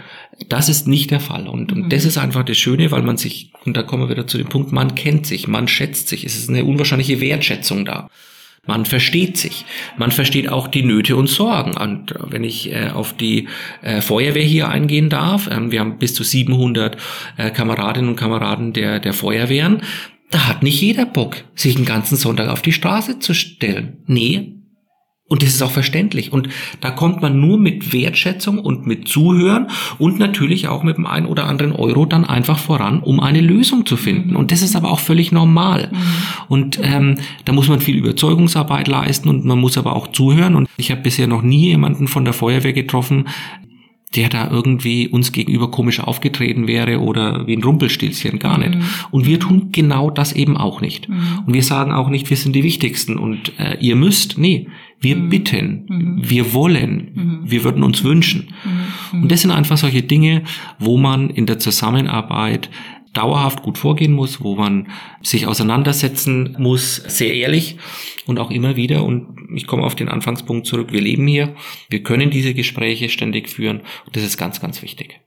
Speaker 1: Das ist nicht der Fall. Und, und das mhm. ist einfach das Schöne, weil man sich, und da kommen wir wieder zu dem Punkt, man kennt sich, man schätzt sich. Es ist eine unwahrscheinliche Wertschätzung da. Man versteht sich. Man versteht auch die Nöte und Sorgen. Und wenn ich äh, auf die äh, Feuerwehr hier eingehen darf, ähm, wir haben bis zu 700 äh, Kameradinnen und Kameraden der, der Feuerwehren. Da hat nicht jeder Bock, sich einen ganzen Sonntag auf die Straße zu stellen. Nee, und das ist auch verständlich. Und da kommt man nur mit Wertschätzung und mit Zuhören und natürlich auch mit dem einen oder anderen Euro dann einfach voran, um eine Lösung zu finden. Und das ist aber auch völlig normal. Mhm. Und ähm, da muss man viel Überzeugungsarbeit leisten und man muss aber auch zuhören. Und ich habe bisher noch nie jemanden von der Feuerwehr getroffen, der da irgendwie uns gegenüber komisch aufgetreten wäre oder wie ein Rumpelstilzchen, gar nicht. Mhm. Und wir tun genau das eben auch nicht. Mhm. Und wir sagen auch nicht, wir sind die Wichtigsten und äh, ihr müsst. Nee, wir mhm. bitten, mhm. wir wollen, mhm. wir würden uns wünschen. Mhm. Und das sind einfach solche Dinge, wo man in der Zusammenarbeit dauerhaft gut vorgehen muss, wo man sich auseinandersetzen muss, sehr ehrlich und auch immer wieder. Und ich komme auf den Anfangspunkt zurück. Wir leben hier. Wir können diese Gespräche ständig führen. Und das ist ganz, ganz wichtig.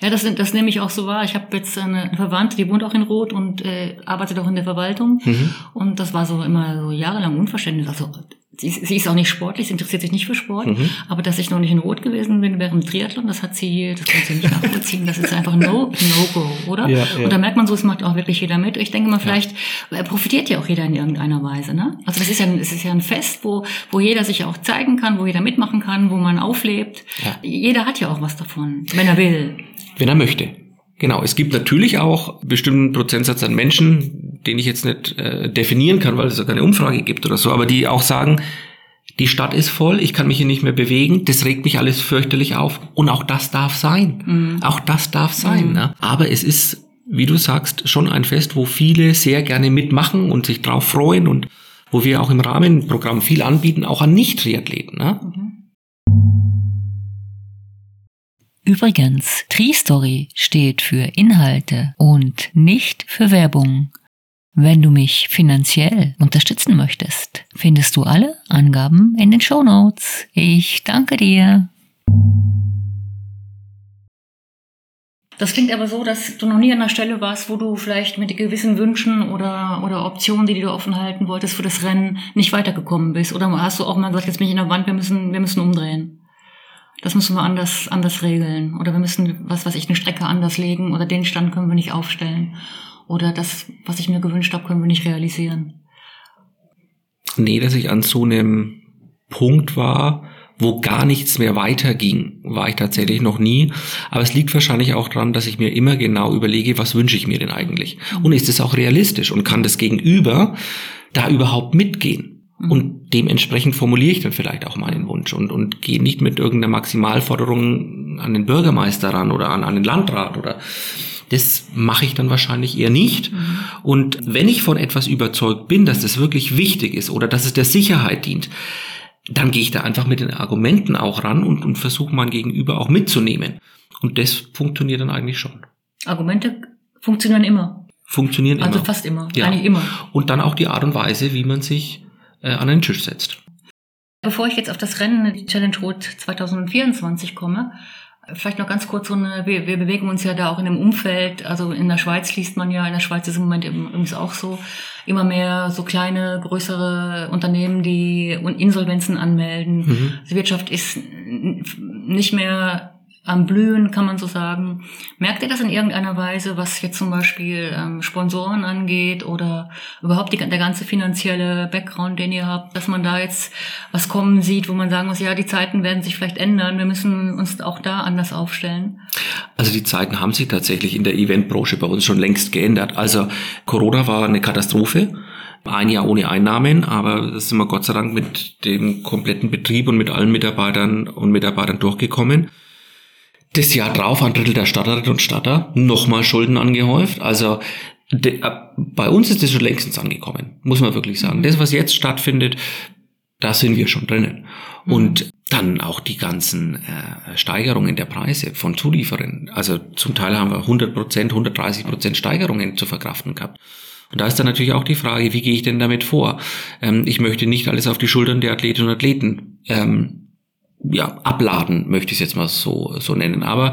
Speaker 4: Ja, das, das nehme ich auch so wahr. Ich habe jetzt eine Verwandte, die wohnt auch in Rot und äh, arbeitet auch in der Verwaltung. Mhm. Und das war so immer so jahrelang Unverständnis. Also sie, sie ist auch nicht sportlich, sie interessiert sich nicht für Sport, mhm. aber dass ich noch nicht in Rot gewesen bin während dem Triathlon, das hat sie, das kann sie nicht nachvollziehen. Das ist einfach no, no go, oder? Ja, ja. Und da merkt man so, es macht auch wirklich jeder mit. Ich denke mal, vielleicht ja. Äh, profitiert ja auch jeder in irgendeiner Weise, ne? Also das ist ja, es ist ja ein Fest, wo, wo jeder sich auch zeigen kann, wo jeder mitmachen kann, wo man auflebt. Ja. Jeder hat ja auch was davon, wenn er will.
Speaker 1: Wenn er möchte. Genau, es gibt natürlich auch bestimmten Prozentsatz an Menschen, den ich jetzt nicht äh, definieren kann, weil es ja keine Umfrage gibt oder so, aber die auch sagen, die Stadt ist voll, ich kann mich hier nicht mehr bewegen, das regt mich alles fürchterlich auf. Und auch das darf sein. Mhm. Auch das darf sein. Mhm. Ne? Aber es ist, wie du sagst, schon ein Fest, wo viele sehr gerne mitmachen und sich drauf freuen und wo wir auch im Rahmenprogramm viel anbieten, auch an Nicht-Triathleten. Ne? Mhm.
Speaker 3: Übrigens, Tree Story steht für Inhalte und nicht für Werbung. Wenn du mich finanziell unterstützen möchtest, findest du alle Angaben in den Show Notes. Ich danke dir.
Speaker 4: Das klingt aber so, dass du noch nie an der Stelle warst, wo du vielleicht mit gewissen Wünschen oder, oder Optionen, die du offen halten wolltest für das Rennen, nicht weitergekommen bist. Oder hast du auch mal gesagt, jetzt bin ich in der Wand, wir müssen, wir müssen umdrehen das müssen wir anders, anders regeln. Oder wir müssen, was weiß ich, eine Strecke anders legen oder den Stand können wir nicht aufstellen. Oder das, was ich mir gewünscht habe, können wir nicht realisieren.
Speaker 1: Nee, dass ich an so einem Punkt war, wo gar nichts mehr weiterging, war ich tatsächlich noch nie. Aber es liegt wahrscheinlich auch daran, dass ich mir immer genau überlege, was wünsche ich mir denn eigentlich? Und ist es auch realistisch und kann das Gegenüber da überhaupt mitgehen? Mhm. Und dementsprechend formuliere ich dann vielleicht auch meinen Wunsch und, und gehe nicht mit irgendeiner Maximalforderung an den Bürgermeister ran oder an, an den Landrat oder das mache ich dann wahrscheinlich eher nicht. Mhm. Und wenn ich von etwas überzeugt bin, dass das wirklich wichtig ist oder dass es der Sicherheit dient, dann gehe ich da einfach mit den Argumenten auch ran und, und versuche mein Gegenüber auch mitzunehmen. Und das funktioniert dann eigentlich schon.
Speaker 4: Argumente funktionieren immer.
Speaker 1: Funktionieren
Speaker 4: also
Speaker 1: immer.
Speaker 4: Also fast immer.
Speaker 1: Ja. Eigentlich immer. Und dann auch die Art und Weise, wie man sich äh, an den Tisch setzt.
Speaker 4: Bevor ich jetzt auf das Rennen, die Challenge Road 2024 komme, Vielleicht noch ganz kurz so eine, wir, wir bewegen uns ja da auch in einem Umfeld, also in der Schweiz liest man ja, in der Schweiz ist im Moment übrigens auch so, immer mehr so kleine, größere Unternehmen, die Insolvenzen anmelden. Mhm. Die Wirtschaft ist nicht mehr am Blühen, kann man so sagen. Merkt ihr das in irgendeiner Weise, was jetzt zum Beispiel ähm, Sponsoren angeht oder überhaupt die, der ganze finanzielle Background, den ihr habt, dass man da jetzt was kommen sieht, wo man sagen muss, ja, die Zeiten werden sich vielleicht ändern, wir müssen uns auch da anders aufstellen?
Speaker 1: Also die Zeiten haben sich tatsächlich in der Eventbranche bei uns schon längst geändert. Also Corona war eine Katastrophe ein Jahr ohne Einnahmen, aber das sind wir Gott sei Dank mit dem kompletten Betrieb und mit allen Mitarbeitern und Mitarbeitern durchgekommen das Jahr drauf ein Drittel der Stadterinnen und Stadter nochmal Schulden angehäuft. Also de, äh, bei uns ist das schon längstens angekommen, muss man wirklich sagen. Das, was jetzt stattfindet, da sind wir schon drinnen. Mhm. Und dann auch die ganzen äh, Steigerungen der Preise von Zulieferern. Also zum Teil haben wir 100 Prozent, 130 Prozent Steigerungen zu verkraften gehabt. Und da ist dann natürlich auch die Frage, wie gehe ich denn damit vor? Ähm, ich möchte nicht alles auf die Schultern der Athletinnen und Athleten ähm, ja, abladen, möchte ich es jetzt mal so, so nennen. Aber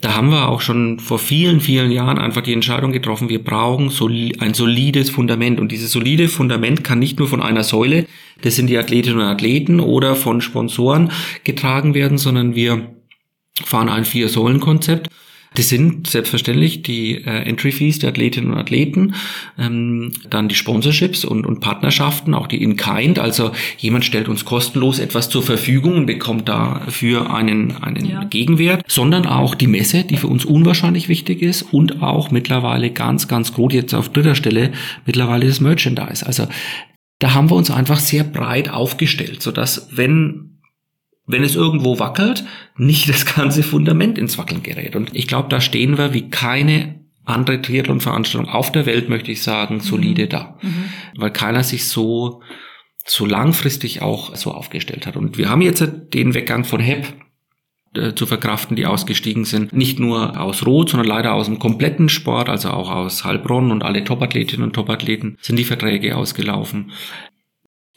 Speaker 1: da haben wir auch schon vor vielen, vielen Jahren einfach die Entscheidung getroffen, wir brauchen so ein solides Fundament. Und dieses solide Fundament kann nicht nur von einer Säule, das sind die Athletinnen und Athleten oder von Sponsoren getragen werden, sondern wir fahren ein Vier-Säulen-Konzept. Das sind selbstverständlich die äh, Entry Fees der Athletinnen und Athleten, ähm, dann die Sponsorships und, und Partnerschaften, auch die In-Kind. Also jemand stellt uns kostenlos etwas zur Verfügung und bekommt dafür einen, einen ja. Gegenwert, sondern auch die Messe, die für uns unwahrscheinlich wichtig ist und auch mittlerweile ganz, ganz groß jetzt auf dritter Stelle mittlerweile das Merchandise. Also da haben wir uns einfach sehr breit aufgestellt, so dass wenn wenn es irgendwo wackelt, nicht das ganze Fundament ins Wackeln gerät. Und ich glaube, da stehen wir wie keine andere Triathlon-Veranstaltung auf der Welt, möchte ich sagen, solide mhm. da. Mhm. Weil keiner sich so, so langfristig auch so aufgestellt hat. Und wir haben jetzt den Weggang von HEP äh, zu verkraften, die ausgestiegen sind. Nicht nur aus Rot, sondern leider aus dem kompletten Sport, also auch aus Heilbronn und alle Topathletinnen und Topathleten sind die Verträge ausgelaufen.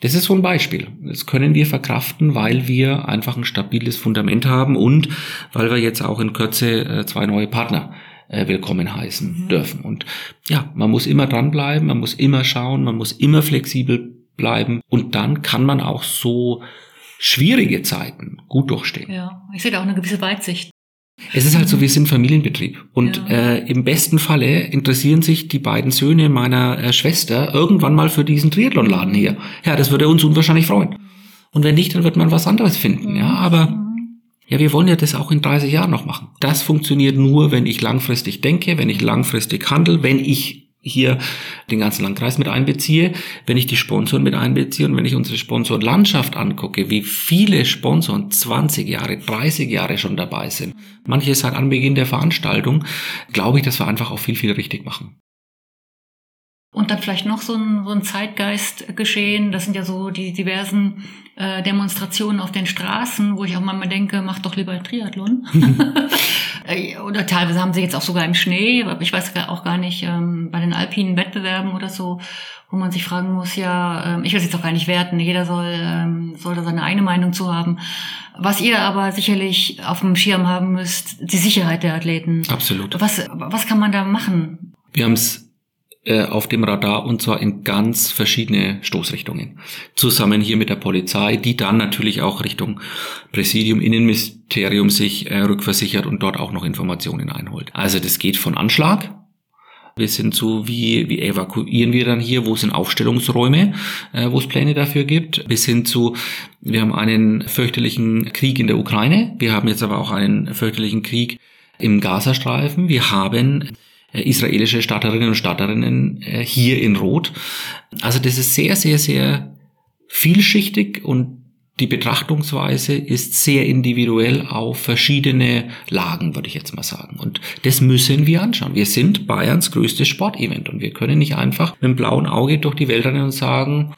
Speaker 1: Das ist so ein Beispiel. Das können wir verkraften, weil wir einfach ein stabiles Fundament haben und weil wir jetzt auch in Kürze äh, zwei neue Partner äh, willkommen heißen mhm. dürfen. Und ja, man muss immer dranbleiben, man muss immer schauen, man muss immer flexibel bleiben und dann kann man auch so schwierige Zeiten gut durchstehen.
Speaker 4: Ja, ich sehe da auch eine gewisse Weitsicht.
Speaker 1: Es ist halt so, wir sind Familienbetrieb. Und
Speaker 4: Ja.
Speaker 1: äh, im besten Falle interessieren sich die beiden Söhne meiner äh, Schwester irgendwann mal für diesen Triathlonladen hier. Ja, das würde uns unwahrscheinlich freuen. Und wenn nicht, dann wird man was anderes finden. Ja, aber ja, wir wollen ja das auch in 30 Jahren noch machen. Das funktioniert nur, wenn ich langfristig denke, wenn ich langfristig handle, wenn ich hier den ganzen Landkreis mit einbeziehe, wenn ich die Sponsoren mit einbeziehe und wenn ich unsere Sponsorenlandschaft angucke, wie viele Sponsoren 20 Jahre, 30 Jahre schon dabei sind. Manche seit Anbeginn der Veranstaltung, glaube ich, dass wir einfach auch viel, viel richtig machen.
Speaker 4: Und dann vielleicht noch so ein, so ein Zeitgeist geschehen. Das sind ja so die diversen äh, Demonstrationen auf den Straßen, wo ich auch manchmal denke, mach doch lieber Triathlon. Äh, oder teilweise haben sie jetzt auch sogar im Schnee, ich weiß auch gar nicht, ähm, bei den alpinen Wettbewerben oder so, wo man sich fragen muss, ja, ähm, ich will es jetzt auch gar nicht werten, jeder soll, ähm, soll da seine eigene Meinung zu haben. Was ihr aber sicherlich auf dem Schirm haben müsst, die Sicherheit der Athleten.
Speaker 1: Absolut.
Speaker 4: Was, was kann man da machen?
Speaker 1: Wir haben es auf dem Radar und zwar in ganz verschiedene Stoßrichtungen. Zusammen hier mit der Polizei, die dann natürlich auch Richtung Präsidium, Innenministerium sich äh, rückversichert und dort auch noch Informationen einholt. Also das geht von Anschlag. Wir sind so, wie, wie evakuieren wir dann hier, wo sind Aufstellungsräume, äh, wo es Pläne dafür gibt, bis hin zu, wir haben einen fürchterlichen Krieg in der Ukraine, wir haben jetzt aber auch einen fürchterlichen Krieg im Gazastreifen, wir haben äh, israelische Stadterinnen und Stadterinnen äh, hier in Rot. Also das ist sehr, sehr, sehr vielschichtig und die Betrachtungsweise ist sehr individuell auf verschiedene Lagen, würde ich jetzt mal sagen. Und das müssen wir anschauen. Wir sind Bayerns größtes Sportevent und wir können nicht einfach mit dem blauen Auge durch die Welt rennen und sagen,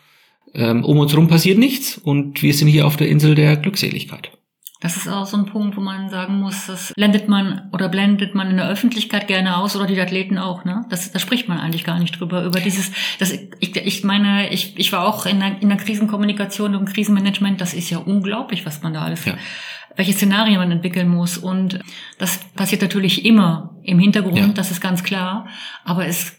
Speaker 1: ähm, um uns herum passiert nichts und wir sind hier auf der Insel der Glückseligkeit.
Speaker 4: Das ist auch so ein Punkt, wo man sagen muss, das blendet man oder blendet man in der Öffentlichkeit gerne aus oder die Athleten auch, ne? Das, da spricht man eigentlich gar nicht drüber, über dieses, das, ich, ich meine, ich, ich war auch in der, in der Krisenkommunikation und Krisenmanagement, das ist ja unglaublich, was man da alles,
Speaker 1: Ja.
Speaker 4: welche Szenarien man entwickeln muss und das passiert natürlich immer im Hintergrund,
Speaker 1: Ja.
Speaker 4: das ist ganz klar, aber es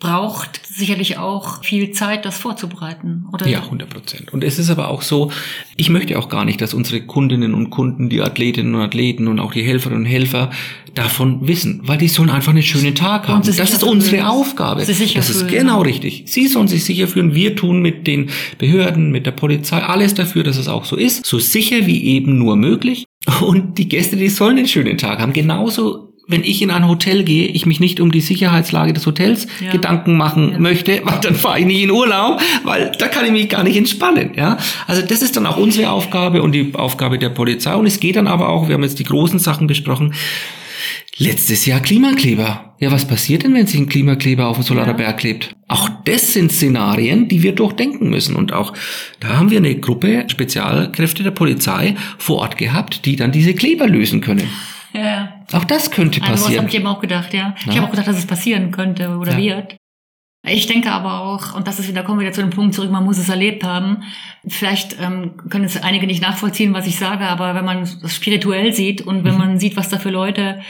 Speaker 4: braucht sicherlich auch viel Zeit, das vorzubereiten, oder?
Speaker 1: Ja, 100 Prozent. Und es ist aber auch so, ich möchte auch gar nicht, dass unsere Kundinnen und Kunden, die Athletinnen und Athleten und auch die Helferinnen und Helfer davon wissen, weil die sollen einfach einen schönen Tag haben.
Speaker 4: Sich
Speaker 1: Das ist unsere
Speaker 4: fühlen.
Speaker 1: Aufgabe. Das ist genau richtig. Sie sollen sich sicher fühlen. Wir tun mit den Behörden, mit der Polizei alles dafür, dass es auch so ist. So sicher wie eben nur möglich. Und die Gäste, die sollen einen schönen Tag haben. Genauso wenn ich in ein Hotel gehe, ich mich nicht um die Sicherheitslage des Hotels
Speaker 4: Ja.
Speaker 1: Gedanken machen
Speaker 4: Ja.
Speaker 1: möchte, weil dann fahre ich nicht in Urlaub, weil da kann ich mich gar nicht entspannen. Ja, also das ist dann auch unsere Aufgabe und die Aufgabe der Polizei. Und es geht dann aber auch, wir haben jetzt die großen Sachen besprochen. Letztes Jahr Klimakleber. Ja, was passiert denn, wenn sich ein Klimakleber auf den Solarer. Berg klebt? Auch das sind Szenarien, die wir durchdenken müssen. Und auch da haben wir eine Gruppe Spezialkräfte der Polizei vor Ort gehabt, die dann diese Kleber lösen können.
Speaker 4: Ja, ja.
Speaker 1: Auch das könnte
Speaker 4: An sowas habe
Speaker 1: passieren.
Speaker 4: ich eben auch gedacht, ja. Ich
Speaker 1: Na?
Speaker 4: habe auch gedacht, dass es passieren könnte oder
Speaker 1: Ja.
Speaker 4: wird. Ich denke aber auch, und das ist wieder, kommen wir wieder zu dem Punkt zurück, man muss es erlebt haben. Vielleicht ähm, können es einige nicht nachvollziehen, was ich sage, aber wenn man es spirituell sieht und wenn
Speaker 1: Mhm.
Speaker 4: man sieht, was da für Leute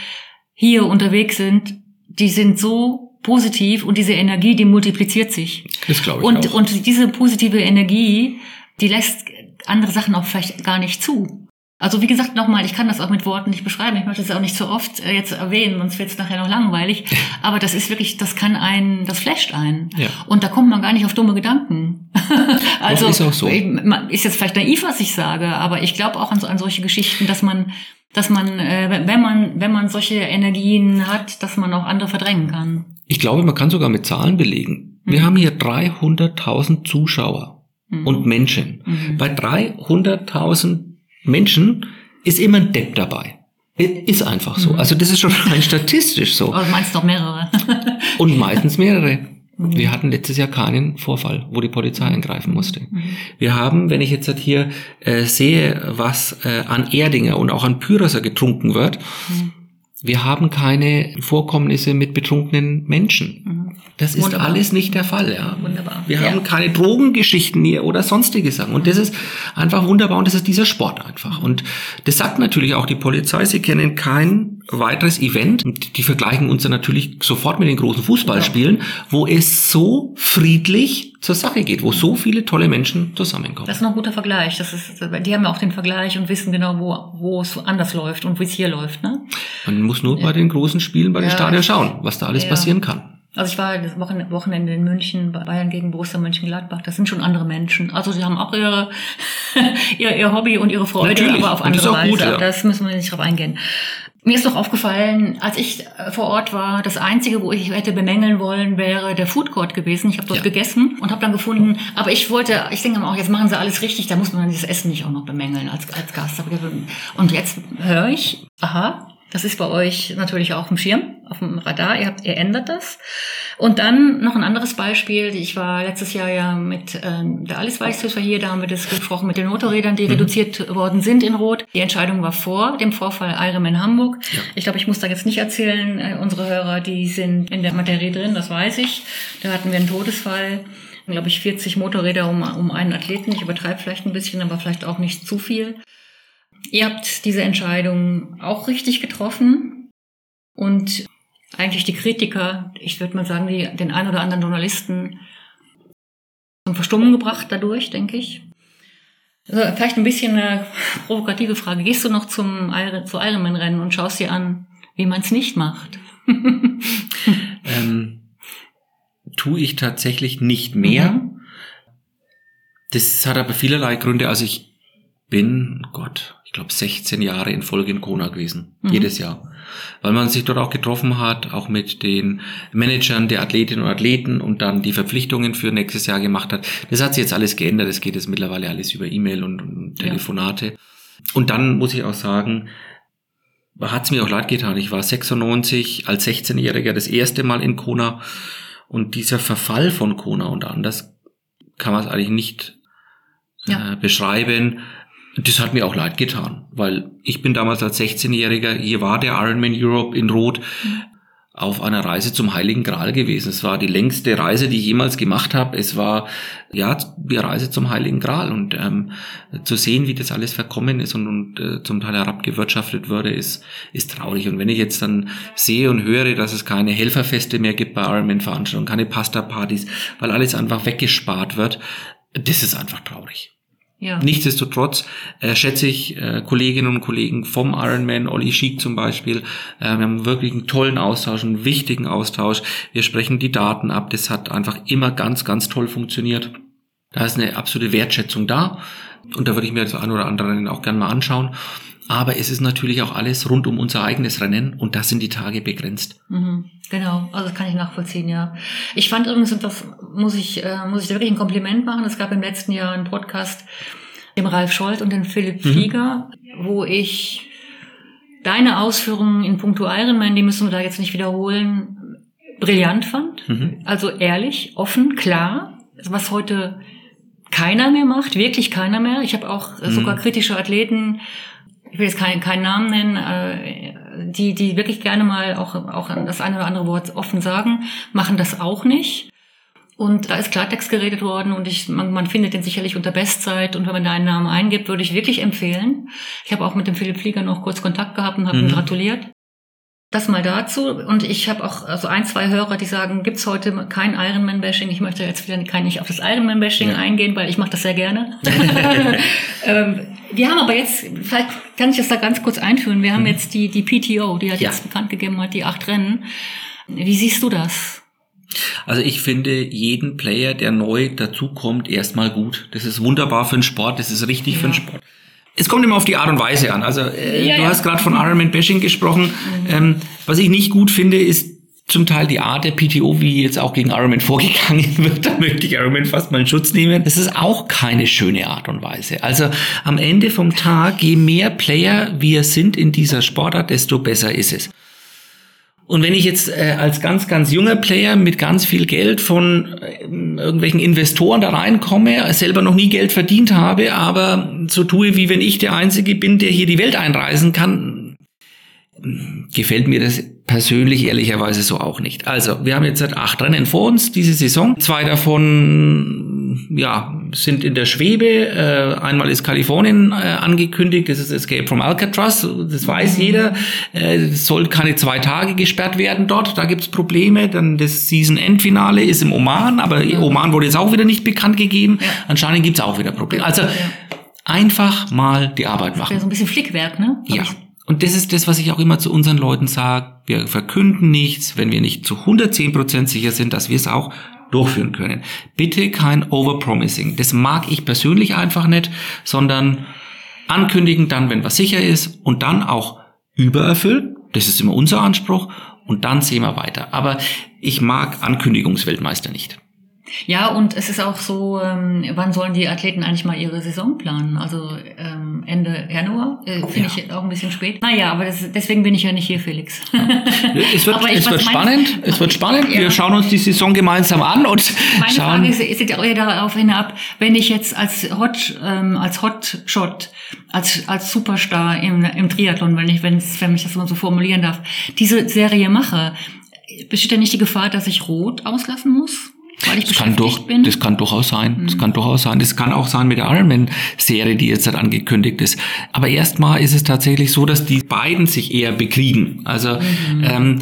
Speaker 4: hier unterwegs sind, die sind so positiv und diese Energie, die multipliziert sich.
Speaker 1: Das glaube ich
Speaker 4: Und,
Speaker 1: auch.
Speaker 4: und diese positive Energie, die lässt andere Sachen auch vielleicht gar nicht zu. Also wie gesagt, nochmal, ich kann das auch mit Worten nicht beschreiben. Ich möchte es auch nicht zu oft äh, jetzt erwähnen, sonst wird es nachher noch langweilig. Aber das ist wirklich, das kann einen, das flasht einen.
Speaker 1: Ja.
Speaker 4: Und da kommt man gar nicht auf dumme Gedanken. also
Speaker 1: ist auch so.
Speaker 4: ist jetzt vielleicht naiv, was ich sage, aber ich glaube auch an, so, an solche Geschichten, dass man, dass man, äh, wenn man, wenn man solche Energien hat, dass man auch andere verdrängen kann.
Speaker 1: Ich glaube, man kann sogar mit Zahlen belegen. Wir
Speaker 4: Mhm.
Speaker 1: haben hier 300.000 Zuschauer
Speaker 4: Mhm.
Speaker 1: und Menschen.
Speaker 4: Mhm.
Speaker 1: Bei 300.000 Menschen ist immer ein Depp dabei. Ist einfach so.
Speaker 4: Mhm.
Speaker 1: Also das ist schon rein statistisch so.
Speaker 4: Aber du meinst doch mehrere.
Speaker 1: Und meistens mehrere.
Speaker 4: Mhm.
Speaker 1: Wir hatten letztes Jahr keinen Vorfall, wo die Polizei eingreifen musste.
Speaker 4: Mhm.
Speaker 1: Wir haben, wenn ich jetzt halt hier äh, sehe, was äh, an Erdinger und auch an Pyraser getrunken wird,
Speaker 4: Mhm.
Speaker 1: Wir haben keine Vorkommnisse mit betrunkenen Menschen.
Speaker 4: Mhm.
Speaker 1: Das ist
Speaker 4: Wunderbar.
Speaker 1: alles nicht der Fall, ja.
Speaker 4: Wunderbar.
Speaker 1: Wir
Speaker 4: Ja.
Speaker 1: haben keine Drogengeschichten hier oder sonstige Sachen. Und das ist einfach wunderbar und das ist dieser Sport einfach. Und das sagt natürlich auch die Polizei. Sie kennen kein weiteres Event. Und die vergleichen uns dann natürlich sofort mit den großen Fußballspielen, wo es so friedlich zur Sache geht, wo so viele tolle Menschen zusammenkommen.
Speaker 4: Das ist noch ein guter Vergleich. Das ist, die haben ja auch den Vergleich und wissen genau, wo, wo es anders läuft und wie es hier läuft. Ne?
Speaker 1: Man muss nur bei den großen Spielen bei den
Speaker 4: Ja.
Speaker 1: Stadien schauen, was da alles
Speaker 4: Ja.
Speaker 1: passieren kann.
Speaker 4: Also ich war das Wochen- Wochenende in München bei Bayern gegen Borussia Mönchengladbach. Das sind schon andere Menschen. Also sie haben auch ihre, ihr, ihr Hobby und ihre Freude,
Speaker 1: Natürlich.
Speaker 4: aber auf andere
Speaker 1: gut,
Speaker 4: Weise.
Speaker 1: ja.
Speaker 4: Das müssen wir nicht drauf eingehen. Mir ist doch aufgefallen, als ich äh, vor Ort war, das Einzige, wo ich hätte bemängeln wollen, wäre der Food Court gewesen. Ich habe dort
Speaker 1: Ja.
Speaker 4: gegessen und habe dann gefunden, aber ich wollte, ich denke mal auch, jetzt machen sie alles richtig, da muss man dieses Essen nicht auch noch bemängeln als, als Gast. Und jetzt höre ich, aha, das ist bei euch natürlich auch auf dem Schirm, auf dem Radar, ihr, habt, ihr ändert das. Und dann noch ein anderes Beispiel. Ich war letztes Jahr ja mit ähm, der Alice Weichshöfer hier, da haben wir das gesprochen mit den Motorrädern, die reduziert worden sind in Rot. Die Entscheidung war vor dem Vorfall Ironman Hamburg.
Speaker 1: Ja.
Speaker 4: Ich glaube, ich muss da jetzt nicht erzählen, äh, unsere Hörer, die sind in der Materie drin, das weiß ich. Da hatten wir einen Todesfall. Glaube ich, 40 Motorräder um, um einen Athleten. Ich übertreibe vielleicht ein bisschen, aber vielleicht auch nicht zu viel. Ihr habt diese Entscheidung auch richtig getroffen und eigentlich die Kritiker, ich würde mal sagen, die, den ein oder anderen Journalisten zum Verstummen gebracht dadurch, denke ich. Also vielleicht ein bisschen eine provokative Frage. Gehst du noch zum zu Ironman-Rennen und schaust dir an, wie man es nicht macht?
Speaker 1: Ähm, tue ich tatsächlich nicht mehr.
Speaker 4: Mhm.
Speaker 1: Das hat aber vielerlei Gründe. Also ich bin, Gott, ich glaube 16 Jahre in Folge in Kona gewesen.
Speaker 4: Mhm.
Speaker 1: Jedes Jahr. Weil man sich dort auch getroffen hat, auch mit den Managern der Athletinnen und Athleten und dann die Verpflichtungen für nächstes Jahr gemacht hat. Das hat sich jetzt alles geändert. Das geht jetzt mittlerweile alles über E-Mail und, und
Speaker 4: Ja.
Speaker 1: Telefonate. Und dann muss ich auch sagen, hat es mir auch leid getan. Ich war 96 als 16-Jähriger das erste Mal in Kona und dieser Verfall von Kona und anders kann man es eigentlich nicht
Speaker 4: Ja.
Speaker 1: äh, beschreiben. Das hat mir auch leid getan, weil ich bin damals als 16-Jähriger, hier war der Ironman Europe in Rot auf einer Reise zum Heiligen Gral gewesen. Es war die längste Reise, die ich jemals gemacht habe. Es war ja die Reise zum Heiligen Gral und ähm, zu sehen, wie das alles verkommen ist und, und äh, zum Teil herabgewirtschaftet wurde, ist ist traurig. Und wenn ich jetzt dann sehe und höre, dass es keine Helferfeste mehr gibt bei Ironman-Veranstaltungen, keine Pasta-Partys, weil alles einfach weggespart wird, das ist einfach traurig.
Speaker 4: Ja.
Speaker 1: Nichtsdestotrotz äh, schätze ich äh, Kolleginnen und Kollegen vom Ironman, Olli Schick zum Beispiel. Äh, wir haben wirklich einen tollen Austausch, einen wichtigen Austausch. Wir sprechen die Daten ab. Das hat einfach immer ganz, ganz toll funktioniert. Da ist eine absolute Wertschätzung da. Und da würde ich mir das ein oder andere auch gerne mal anschauen. Aber es ist natürlich auch alles rund um unser eigenes Rennen und das sind die Tage begrenzt.
Speaker 4: Mhm, genau, also das kann ich nachvollziehen, ja. Ich fand übrigens, und das muss ich, äh, muss ich da wirklich ein Kompliment machen, es gab im letzten Jahr einen Podcast, dem Ralf Scholz und den Philipp
Speaker 1: Mhm.
Speaker 4: Flieger, wo ich deine Ausführungen in puncto Ironman, die müssen wir da jetzt nicht wiederholen, brillant fand.
Speaker 1: Mhm.
Speaker 4: Also ehrlich, offen, klar, was heute keiner mehr macht, wirklich keiner mehr. Ich habe auch
Speaker 1: Mhm.
Speaker 4: sogar kritische Athleten, ich will jetzt keinen, keinen Namen nennen, äh, die, die wirklich gerne mal auch, auch das eine oder andere Wort offen sagen, machen das auch nicht. Und da ist Klartext geredet worden und ich, man, man findet den sicherlich unter Bestzeit und wenn man da einen Namen eingibt, würde ich wirklich empfehlen. Ich habe auch mit dem Philipp Flieger noch kurz Kontakt gehabt und habe ihm
Speaker 1: Mhm.
Speaker 4: gratuliert. Das mal dazu. Und ich habe auch also ein, zwei Hörer, die sagen, gibt's heute kein Ironman-Bashing. Ich möchte jetzt wieder kein nicht auf das Ironman-Bashing
Speaker 1: Ja.
Speaker 4: eingehen, weil ich mache das sehr gerne. ähm, wir haben aber jetzt, vielleicht kann ich das da ganz kurz einführen, wir haben
Speaker 1: Mhm.
Speaker 4: jetzt die, die PTO, die hat
Speaker 1: Ja.
Speaker 4: jetzt bekannt gegeben hat, die acht Rennen. Wie siehst du das?
Speaker 1: Also ich finde jeden Player, der neu dazukommt, erstmal gut. Das ist wunderbar für den Sport, das ist richtig für den
Speaker 4: Ja.
Speaker 1: Sport. Es kommt immer auf die Art und Weise an. Also äh,
Speaker 4: Ja,
Speaker 1: du
Speaker 4: ja.
Speaker 1: hast gerade von Ironman Bashing gesprochen. Ähm, was ich nicht gut finde, ist zum Teil die Art der PTO, wie jetzt auch gegen Ironman vorgegangen wird. Da möchte ich Ironman fast mal in Schutz nehmen. Das ist auch keine schöne Art und Weise. Also am Ende vom Tag, je mehr Player wir sind in dieser Sportart, desto besser ist es. Und wenn ich jetzt äh, als ganz, ganz junger Player mit ganz viel Geld von äh, irgendwelchen Investoren da reinkomme, selber noch nie Geld verdient habe, aber so tue, wie wenn ich der Einzige bin, der hier die Welt einreisen kann, gefällt mir das persönlich ehrlicherweise so auch nicht. Also, wir haben jetzt seit acht Rennen vor uns diese Saison. Zwei davon ja, sind in der Schwebe. Äh, einmal ist Kalifornien äh, angekündigt, das ist Escape from Alcatraz, das weiß jeder. Äh, es soll keine zwei Tage gesperrt werden dort, da gibt's Probleme. Dann das Season-End-Finale ist im Oman, aber Oman wurde jetzt auch wieder nicht bekannt gegeben.
Speaker 4: Ja.
Speaker 1: Anscheinend gibt's auch wieder Probleme. Also einfach mal die Arbeit machen.
Speaker 4: Ja, so ein bisschen Flickwerk, ne? Hab
Speaker 1: Ja.
Speaker 4: ich-
Speaker 1: Und das ist das, was ich auch immer zu unseren Leuten sage. Wir verkünden nichts, wenn wir nicht zu 110% sicher sind, dass wir es auch durchführen können. Bitte kein Overpromising. Das mag ich persönlich einfach nicht, sondern ankündigen dann, wenn was sicher ist und dann auch übererfüllen. Das ist immer unser Anspruch und dann sehen wir weiter. Aber ich mag Ankündigungsweltmeister nicht.
Speaker 4: Ja, und es ist auch so, ähm, wann sollen die Athleten eigentlich mal ihre Saison planen? Also ähm, Ende Januar, äh, finde ich auch ein bisschen spät. Naja, aber das, deswegen bin ich ja nicht hier, Felix.
Speaker 1: Es wird,
Speaker 4: ich-
Speaker 1: es wird spannend, es wird spannend.
Speaker 4: Ja.
Speaker 1: Wir schauen uns die Saison gemeinsam an und
Speaker 4: Meine
Speaker 1: schauen.
Speaker 4: Frage ist, ist ja eher darauf hinab, wenn ich jetzt als Hot, ähm, als Hotshot, als, als Superstar im, im Triathlon, wenn ich, wenn, es- wenn ich das mal so formulieren darf, diese Serie mache, besteht da nicht die Gefahr, dass ich rot auslassen muss? Weil ich
Speaker 1: Das kann, durch,
Speaker 4: bin?
Speaker 1: das kann durchaus sein. Das kann durchaus sein. Das kann auch sein mit der Ironman-Serie, die jetzt halt angekündigt ist. Aber erstmal ist es tatsächlich so, dass die beiden sich eher bekriegen. Also, ähm,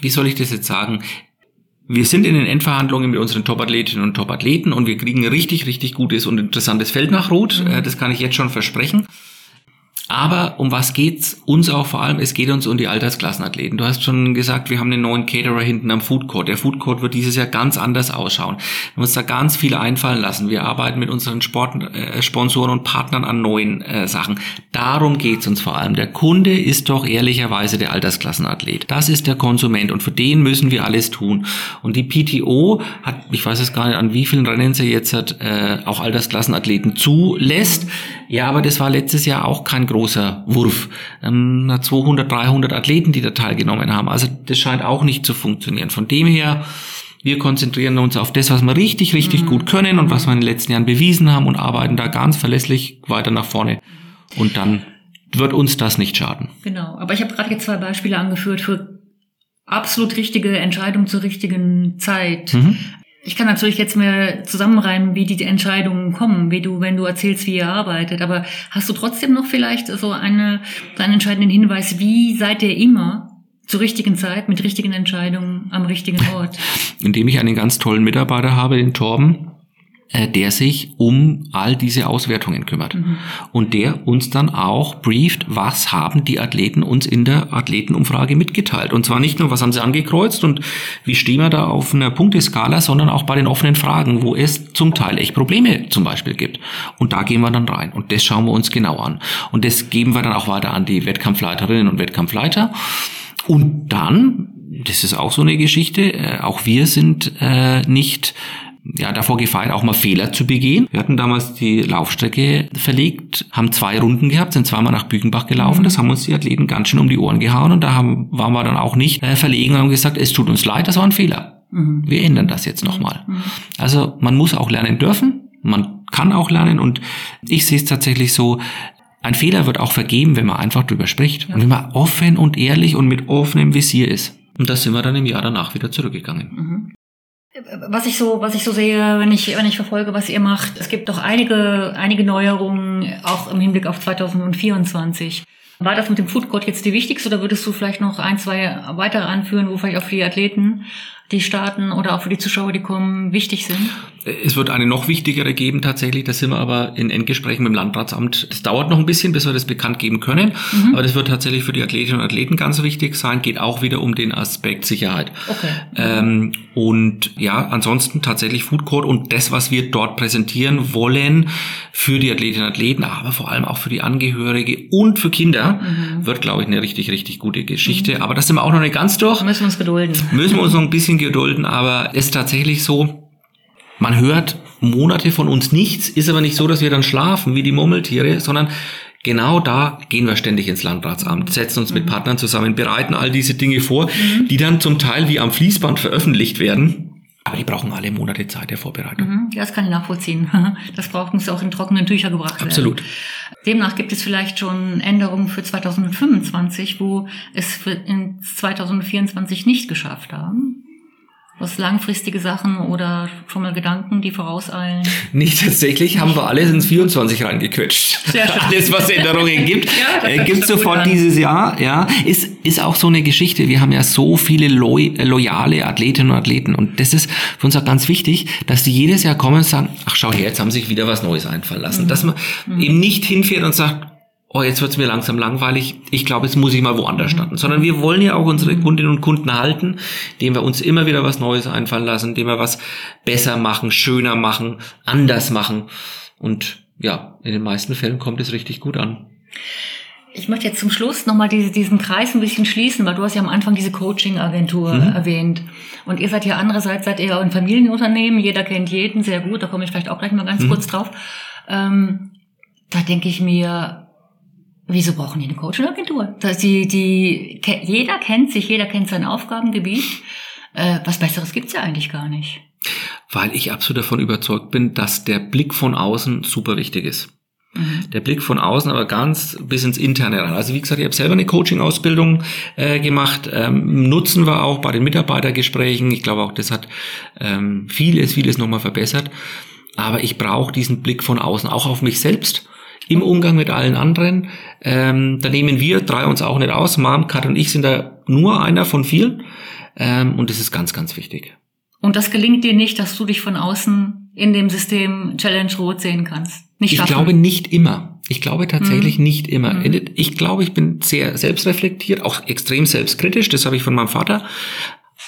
Speaker 1: wie soll ich das jetzt sagen? Wir sind in den Endverhandlungen mit unseren Top-Athletinnen und Top-Athleten und wir kriegen richtig, richtig gutes und interessantes Feld nach Rot. Äh, Das kann ich jetzt schon versprechen. Aber um was geht's uns auch vor allem? Es geht uns um die Altersklassenathleten. Du hast schon gesagt, wir haben einen neuen Caterer hinten am Food Court. Der Food Court wird dieses Jahr ganz anders ausschauen. Wir haben uns da ganz viel einfallen lassen. Wir arbeiten mit unseren Sport, äh, Sponsoren und Partnern an neuen äh, Sachen. Darum geht's uns vor allem. Der Kunde ist doch ehrlicherweise der Altersklassenathlet. Das ist der Konsument und für den müssen wir alles tun. Und die PTO hat, ich weiß es gar nicht, an wie vielen Rennen sie jetzt hat, äh, auch Altersklassenathleten zulässt. Ja, aber das war letztes Jahr auch kein großer Wurf. Ähm, 200, 300 Athleten, die da teilgenommen haben. Also das scheint auch nicht zu funktionieren. Von dem her, wir konzentrieren uns auf das, was wir richtig, richtig gut können und was wir in den letzten Jahren bewiesen haben und arbeiten da ganz verlässlich weiter nach vorne. Und dann wird uns das nicht schaden.
Speaker 4: Genau, aber ich habe gerade jetzt zwei Beispiele angeführt für absolut richtige Entscheidungen zur richtigen Zeit.
Speaker 1: Mhm.
Speaker 4: Ich kann natürlich jetzt mehr zusammenreimen, wie die Entscheidungen kommen, wie du, wenn du erzählst, wie ihr arbeitet. Aber hast du trotzdem noch vielleicht so eine, so einen entscheidenden Hinweis, wie seid ihr immer zur richtigen Zeit mit richtigen Entscheidungen am richtigen Ort?
Speaker 1: Indem ich einen ganz tollen Mitarbeiter habe, den Torben, der sich um all diese Auswertungen kümmert. Und der uns dann auch brieft, was haben die Athleten uns in der Athletenumfrage mitgeteilt. Und zwar nicht nur, was haben sie angekreuzt und wie stehen wir da auf einer Punkteskala, sondern auch bei den offenen Fragen, wo es zum Teil echt Probleme zum Beispiel gibt. Und da gehen wir dann rein. Und das schauen wir uns genau an. Und das geben wir dann auch weiter an die Wettkampfleiterinnen und Wettkampfleiter. Und dann, das ist auch so eine Geschichte, äh, auch wir sind äh, nicht ja, davor gefeit, auch mal Fehler zu begehen. Wir hatten damals die Laufstrecke verlegt, haben zwei Runden gehabt, sind zweimal nach Bügenbach gelaufen. Das haben uns die Athleten ganz schön um die Ohren gehauen und da haben, waren wir dann auch nicht äh, verlegen und haben gesagt, es tut uns leid, das war ein Fehler. Wir ändern das jetzt nochmal. Also man muss auch lernen dürfen, man kann auch lernen und ich sehe es tatsächlich so, ein Fehler wird auch vergeben, wenn man einfach drüber spricht und wenn man offen und ehrlich und mit offenem Visier ist. Und da sind wir dann im Jahr danach wieder zurückgegangen.
Speaker 4: Was ich so, was ich so sehe, wenn ich, wenn ich verfolge, was ihr macht, es gibt doch einige, einige Neuerungen, auch im Hinblick auf 2024. War das mit dem Food Court jetzt die wichtigste oder würdest du vielleicht noch ein, zwei weitere anführen, wo vielleicht auch für die Athleten, die starten oder auch für die Zuschauer, die kommen, wichtig sind?
Speaker 1: Es wird eine noch wichtigere geben tatsächlich, da sind wir aber in Endgesprächen mit dem Landratsamt. Das dauert noch ein bisschen, bis wir das bekannt geben können, aber das wird tatsächlich für die Athletinnen und Athleten ganz wichtig sein, geht auch wieder um den Aspekt Sicherheit.
Speaker 4: Okay.
Speaker 1: Ähm, und ja, ansonsten tatsächlich Food Court und das, was wir dort präsentieren wollen für die Athletinnen und Athleten, aber vor allem auch für die Angehörige und für Kinder, wird, glaube ich, eine richtig, richtig gute Geschichte. Aber das sind wir auch noch nicht ganz durch
Speaker 4: müssen wir uns gedulden.
Speaker 1: müssen wir uns noch ein bisschen gedulden, aber es ist tatsächlich so, man hört Monate von uns nichts, ist aber nicht so, dass wir dann schlafen wie die Murmeltiere, sondern genau da gehen wir ständig ins Landratsamt, setzen uns mit Partnern zusammen, bereiten all diese Dinge vor, die dann zum Teil wie am Fließband veröffentlicht werden. Aber die brauchen alle Monate Zeit der Vorbereitung.
Speaker 4: Mhm, Ja, das kann ich nachvollziehen. Das braucht muss auch in trockenen Tücher gebracht werden.
Speaker 1: Absolut.
Speaker 4: Demnach gibt es vielleicht schon Änderungen für 2025, wo es für in 2024 nicht geschafft haben. Was langfristige Sachen oder schon mal Gedanken, die vorauseilen?
Speaker 1: Nicht tatsächlich, haben wir alles ins 24 reingequetscht.
Speaker 4: Sehr schön.
Speaker 1: Alles, was Änderungen gibt,
Speaker 4: Ja,
Speaker 1: äh, gibt sofort dieses Jahr. Ja, ist ist auch so eine Geschichte. Wir haben ja so viele lo loyale Athletinnen und Athleten und das ist für uns auch ganz wichtig, dass die jedes Jahr kommen und sagen: Ach, schau her, jetzt haben sie sich wieder was Neues einfallen lassen.
Speaker 4: Mhm.
Speaker 1: Dass man eben nicht hinfährt und sagt: Oh, jetzt wird's mir langsam langweilig. Ich glaube, jetzt muss ich mal woanders
Speaker 4: Mhm.
Speaker 1: starten. Sondern wir wollen ja auch unsere Kundinnen und Kunden halten, indem wir uns immer wieder was Neues einfallen lassen, indem wir was besser machen, schöner machen, anders machen. Und ja, in den meisten Fällen kommt es richtig gut an.
Speaker 4: Ich möchte jetzt zum Schluss nochmal diese, diesen Kreis ein bisschen schließen, weil du hast ja am Anfang diese Coaching-Agentur erwähnt. Und ihr seid ja andererseits, seid ihr ein Familienunternehmen, jeder kennt jeden sehr gut, da komme ich vielleicht auch gleich mal ganz kurz drauf. Ähm, da denke ich mir, wieso brauchen die eine Coaching-Agentur? Die, die, jeder kennt sich, jeder kennt sein Aufgabengebiet. Äh, was Besseres gibt's ja eigentlich gar nicht.
Speaker 1: Weil ich absolut davon überzeugt bin, dass der Blick von außen super wichtig ist. Der Blick von außen aber ganz bis ins Interne rein. Also wie gesagt, ich habe selber eine Coaching-Ausbildung äh, gemacht, ähm, nutzen wir auch bei den Mitarbeitergesprächen. Ich glaube auch, das hat ähm, vieles, vieles nochmal verbessert. Aber ich brauche diesen Blick von außen, auch auf mich selbst, im Umgang mit allen anderen. Ähm, da nehmen wir drei uns auch nicht aus. Mom, Kat und ich sind da nur einer von vielen. Ähm, und das ist ganz, ganz wichtig.
Speaker 4: Und das gelingt dir nicht, dass du dich von außen in dem System Challenge Rot sehen kannst. Nicht
Speaker 1: Ich
Speaker 4: schaffen.
Speaker 1: glaube nicht immer. Ich glaube tatsächlich
Speaker 4: Mhm.
Speaker 1: nicht immer.
Speaker 4: Mhm.
Speaker 1: Ich glaube, ich bin sehr selbstreflektiert, auch extrem selbstkritisch. Das habe ich von meinem Vater.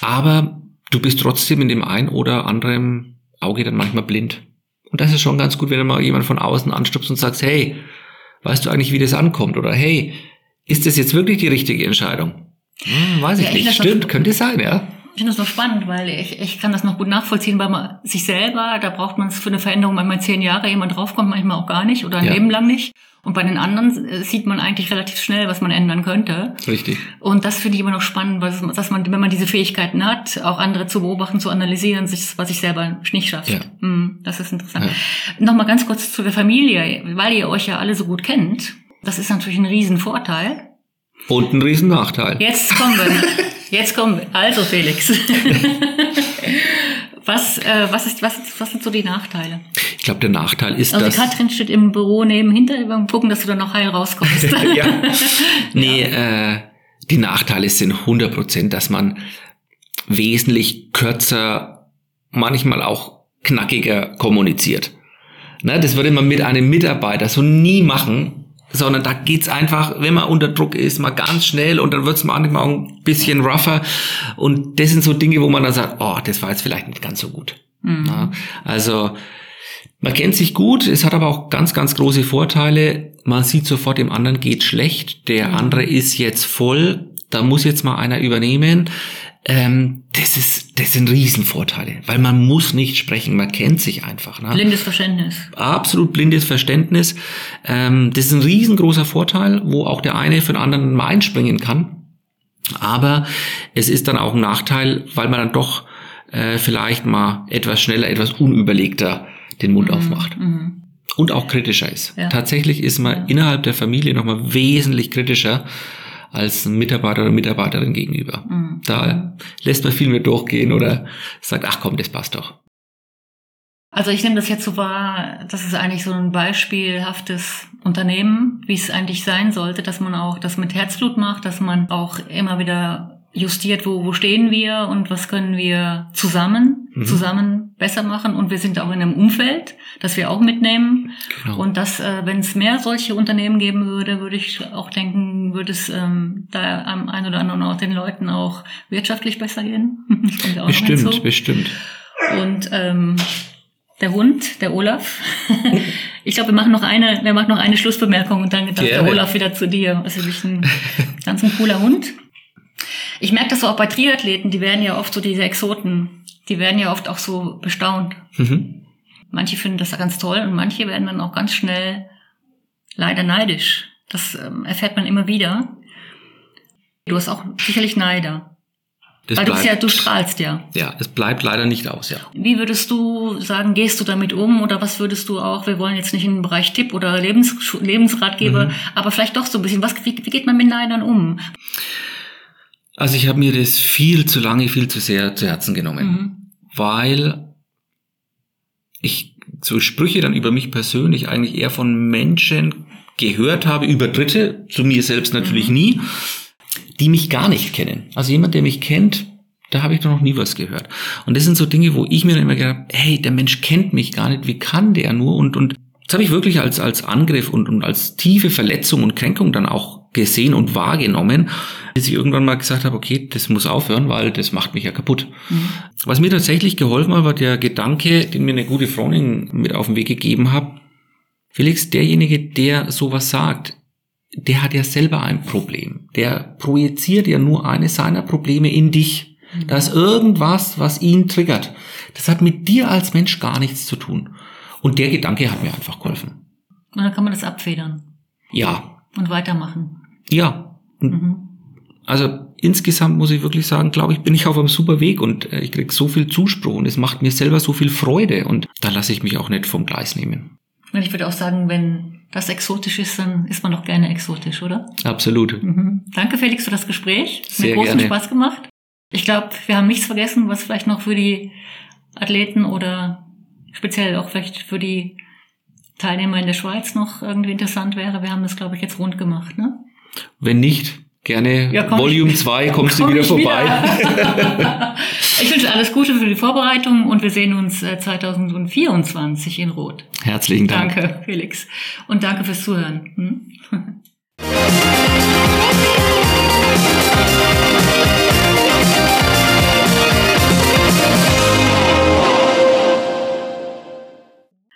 Speaker 1: Aber du bist trotzdem in dem ein oder anderen Auge dann manchmal blind. Und das ist schon ganz gut, wenn du mal jemand von außen anstupst und sagst, hey, weißt du eigentlich, wie das ankommt? Oder hey, ist das jetzt wirklich die richtige Entscheidung? Hm, weiß ich
Speaker 4: ich
Speaker 1: nicht. Stimmt, könnte sein, ja.
Speaker 4: Ich finde das noch spannend, weil ich, ich kann das noch gut nachvollziehen, weil man sich selber, da braucht man es für eine Veränderung manchmal zehn Jahre, jemand draufkommt, manchmal auch gar nicht oder ein
Speaker 1: Ja.
Speaker 4: Leben lang nicht. Und bei den anderen äh, sieht man eigentlich relativ schnell, was man ändern könnte.
Speaker 1: Richtig.
Speaker 4: Und das finde ich immer noch spannend, weil es- dass man, wenn man diese Fähigkeiten hat, auch andere zu beobachten, zu analysieren, sich, was sich selber nicht schafft.
Speaker 1: Ja.
Speaker 4: Hm, das ist interessant. Nochmal ganz kurz zu der Familie, weil ihr euch ja alle so gut kennt. Das ist natürlich ein Riesenvorteil.
Speaker 1: Und ein riesen Nachteil.
Speaker 4: Jetzt kommen wir. Jetzt kommen wir. Also Felix. Was, äh, was, ist, was, was sind so die Nachteile?
Speaker 1: Ich glaube, der Nachteil ist,
Speaker 4: Also
Speaker 1: dass...
Speaker 4: Katrin steht im Büro neben hinter, gucken, dass du da noch heil rauskommst.
Speaker 1: ja. Nee, äh, die Nachteile sind 100 Prozent, dass man wesentlich kürzer, manchmal auch knackiger kommuniziert. Ne, das würde man mit einem Mitarbeiter so nie machen, sondern da geht's einfach, wenn man unter Druck ist, mal ganz schnell und dann wird's manchmal auch ein bisschen rougher. Und das sind so Dinge, wo man dann sagt, oh, das war jetzt vielleicht nicht ganz so gut. Ja, also man kennt sich gut, es hat aber auch ganz, ganz große Vorteile. Man sieht sofort, dem anderen geht schlecht, der andere ist jetzt voll, da muss jetzt mal einer übernehmen. Ähm, das ist, das sind Riesenvorteile, weil man muss nicht sprechen, man kennt sich einfach. Ne?
Speaker 4: Blindes Verständnis.
Speaker 1: absolut blindes Verständnis. Ähm, das ist ein riesengroßer Vorteil, wo auch der eine für den anderen mal einspringen kann. Aber es ist dann auch ein Nachteil, weil man dann doch äh, vielleicht mal etwas schneller, etwas unüberlegter den Mund aufmacht.
Speaker 4: Mhm.
Speaker 1: Und auch kritischer ist.
Speaker 4: Ja.
Speaker 1: Tatsächlich ist man
Speaker 4: Ja.
Speaker 1: innerhalb der Familie nochmal wesentlich kritischer als Mitarbeiter oder Mitarbeiterin gegenüber.
Speaker 4: Mhm.
Speaker 1: Da lässt man viel mehr durchgehen oder sagt, ach komm, das passt doch.
Speaker 4: Also ich nehme das jetzt so wahr, das ist eigentlich so ein beispielhaftes Unternehmen, wie es eigentlich sein sollte, dass man auch das mit Herzblut macht, dass man auch immer wieder justiert, wo, wo stehen wir und was können wir zusammen,
Speaker 1: Mhm.
Speaker 4: zusammen besser machen. Und wir sind auch in einem Umfeld, das wir auch mitnehmen.
Speaker 1: Genau.
Speaker 4: Und dass, äh, wenn es mehr solche Unternehmen geben würde, würde ich auch denken, würde es ähm, da am einen oder anderen Ort den Leuten auch wirtschaftlich besser gehen. Das
Speaker 1: bestimmt, bestimmt.
Speaker 4: Und ähm, der Hund, der Olaf. ich glaube, wir machen noch eine, wir machen noch eine Schlussbemerkung und dann darf der
Speaker 1: Gerne.
Speaker 4: Olaf wieder zu dir. Das ist wirklich ein ganz ein cooler Hund. Ich merke das so auch bei Triathleten, die werden ja oft so diese Exoten, die werden ja oft auch so bestaunt.
Speaker 1: Mhm.
Speaker 4: Manche finden das ganz toll und manche werden dann auch ganz schnell leider neidisch. Das ähm, erfährt man immer wieder. Du hast auch sicherlich Neider.
Speaker 1: Das
Speaker 4: weil du, bist ja,
Speaker 1: bleibt,
Speaker 4: du strahlst ja.
Speaker 1: ja, es bleibt leider nicht aus, ja.
Speaker 4: Wie würdest du sagen, gehst du damit um oder was würdest du auch, wir wollen jetzt nicht in den Bereich Tipp oder Lebens, Lebensratgeber,
Speaker 1: Mhm.
Speaker 4: aber vielleicht doch so ein bisschen, was, wie, wie geht man mit Neidern um?
Speaker 1: Also ich habe mir das viel zu lange, viel zu sehr zu Herzen genommen,
Speaker 4: Mhm.
Speaker 1: weil ich so Sprüche dann über mich persönlich eigentlich eher von Menschen gehört habe, über Dritte, zu mir selbst natürlich
Speaker 4: Mhm.
Speaker 1: nie, die mich gar nicht kennen. Also jemand, der mich kennt, da habe ich doch noch nie was gehört. Und das sind so Dinge, wo ich mir dann immer gedacht habe, hey, der Mensch kennt mich gar nicht, wie kann der nur? Und, und das habe ich wirklich als, als Angriff und, und als tiefe Verletzung und Kränkung dann auch gesehen und wahrgenommen, bis ich irgendwann mal gesagt habe, okay, das muss aufhören, weil das macht mich ja kaputt.
Speaker 4: Mhm.
Speaker 1: Was mir tatsächlich geholfen hat, war der Gedanke, den mir eine gute Freundin mit auf den Weg gegeben hat. Felix, derjenige, der sowas sagt, der hat ja selber ein Problem. Der projiziert ja nur eine seiner Probleme in dich. Da ist irgendwas, was ihn triggert. Das hat mit dir als Mensch gar nichts zu tun. Und der Gedanke hat mir einfach geholfen.
Speaker 4: Und dann kann man das abfedern
Speaker 1: Ja,
Speaker 4: und weitermachen.
Speaker 1: Ja.
Speaker 4: Mhm.
Speaker 1: Also insgesamt muss ich wirklich sagen, glaube ich, bin ich auf einem super Weg und äh, ich krieg so viel Zuspruch und es macht mir selber so viel Freude und da lasse ich mich auch nicht vom Gleis nehmen.
Speaker 4: Und ich würde auch sagen, wenn das exotisch ist, dann ist man doch gerne exotisch, oder?
Speaker 1: Absolut.
Speaker 4: Mhm. Danke, Felix, für das Gespräch.
Speaker 1: Sehr
Speaker 4: mir großen
Speaker 1: gerne.
Speaker 4: Spaß gemacht. Ich glaube, wir haben nichts vergessen, was vielleicht noch für die Athleten oder speziell auch vielleicht für die Teilnehmer in der Schweiz noch irgendwie interessant wäre. Wir haben das, glaube ich, jetzt rund gemacht, ne?
Speaker 1: Wenn nicht, gerne
Speaker 4: Ja,
Speaker 1: Volume
Speaker 4: ich-
Speaker 1: 2, kommst du
Speaker 4: Komm
Speaker 1: wieder
Speaker 4: ich
Speaker 1: vorbei.
Speaker 4: wieder. ich wünsche alles Gute für die Vorbereitung und wir sehen uns äh, 2024 in Rot.
Speaker 1: Herzlichen Dank.
Speaker 4: Danke, Felix. Und danke fürs Zuhören. Hm?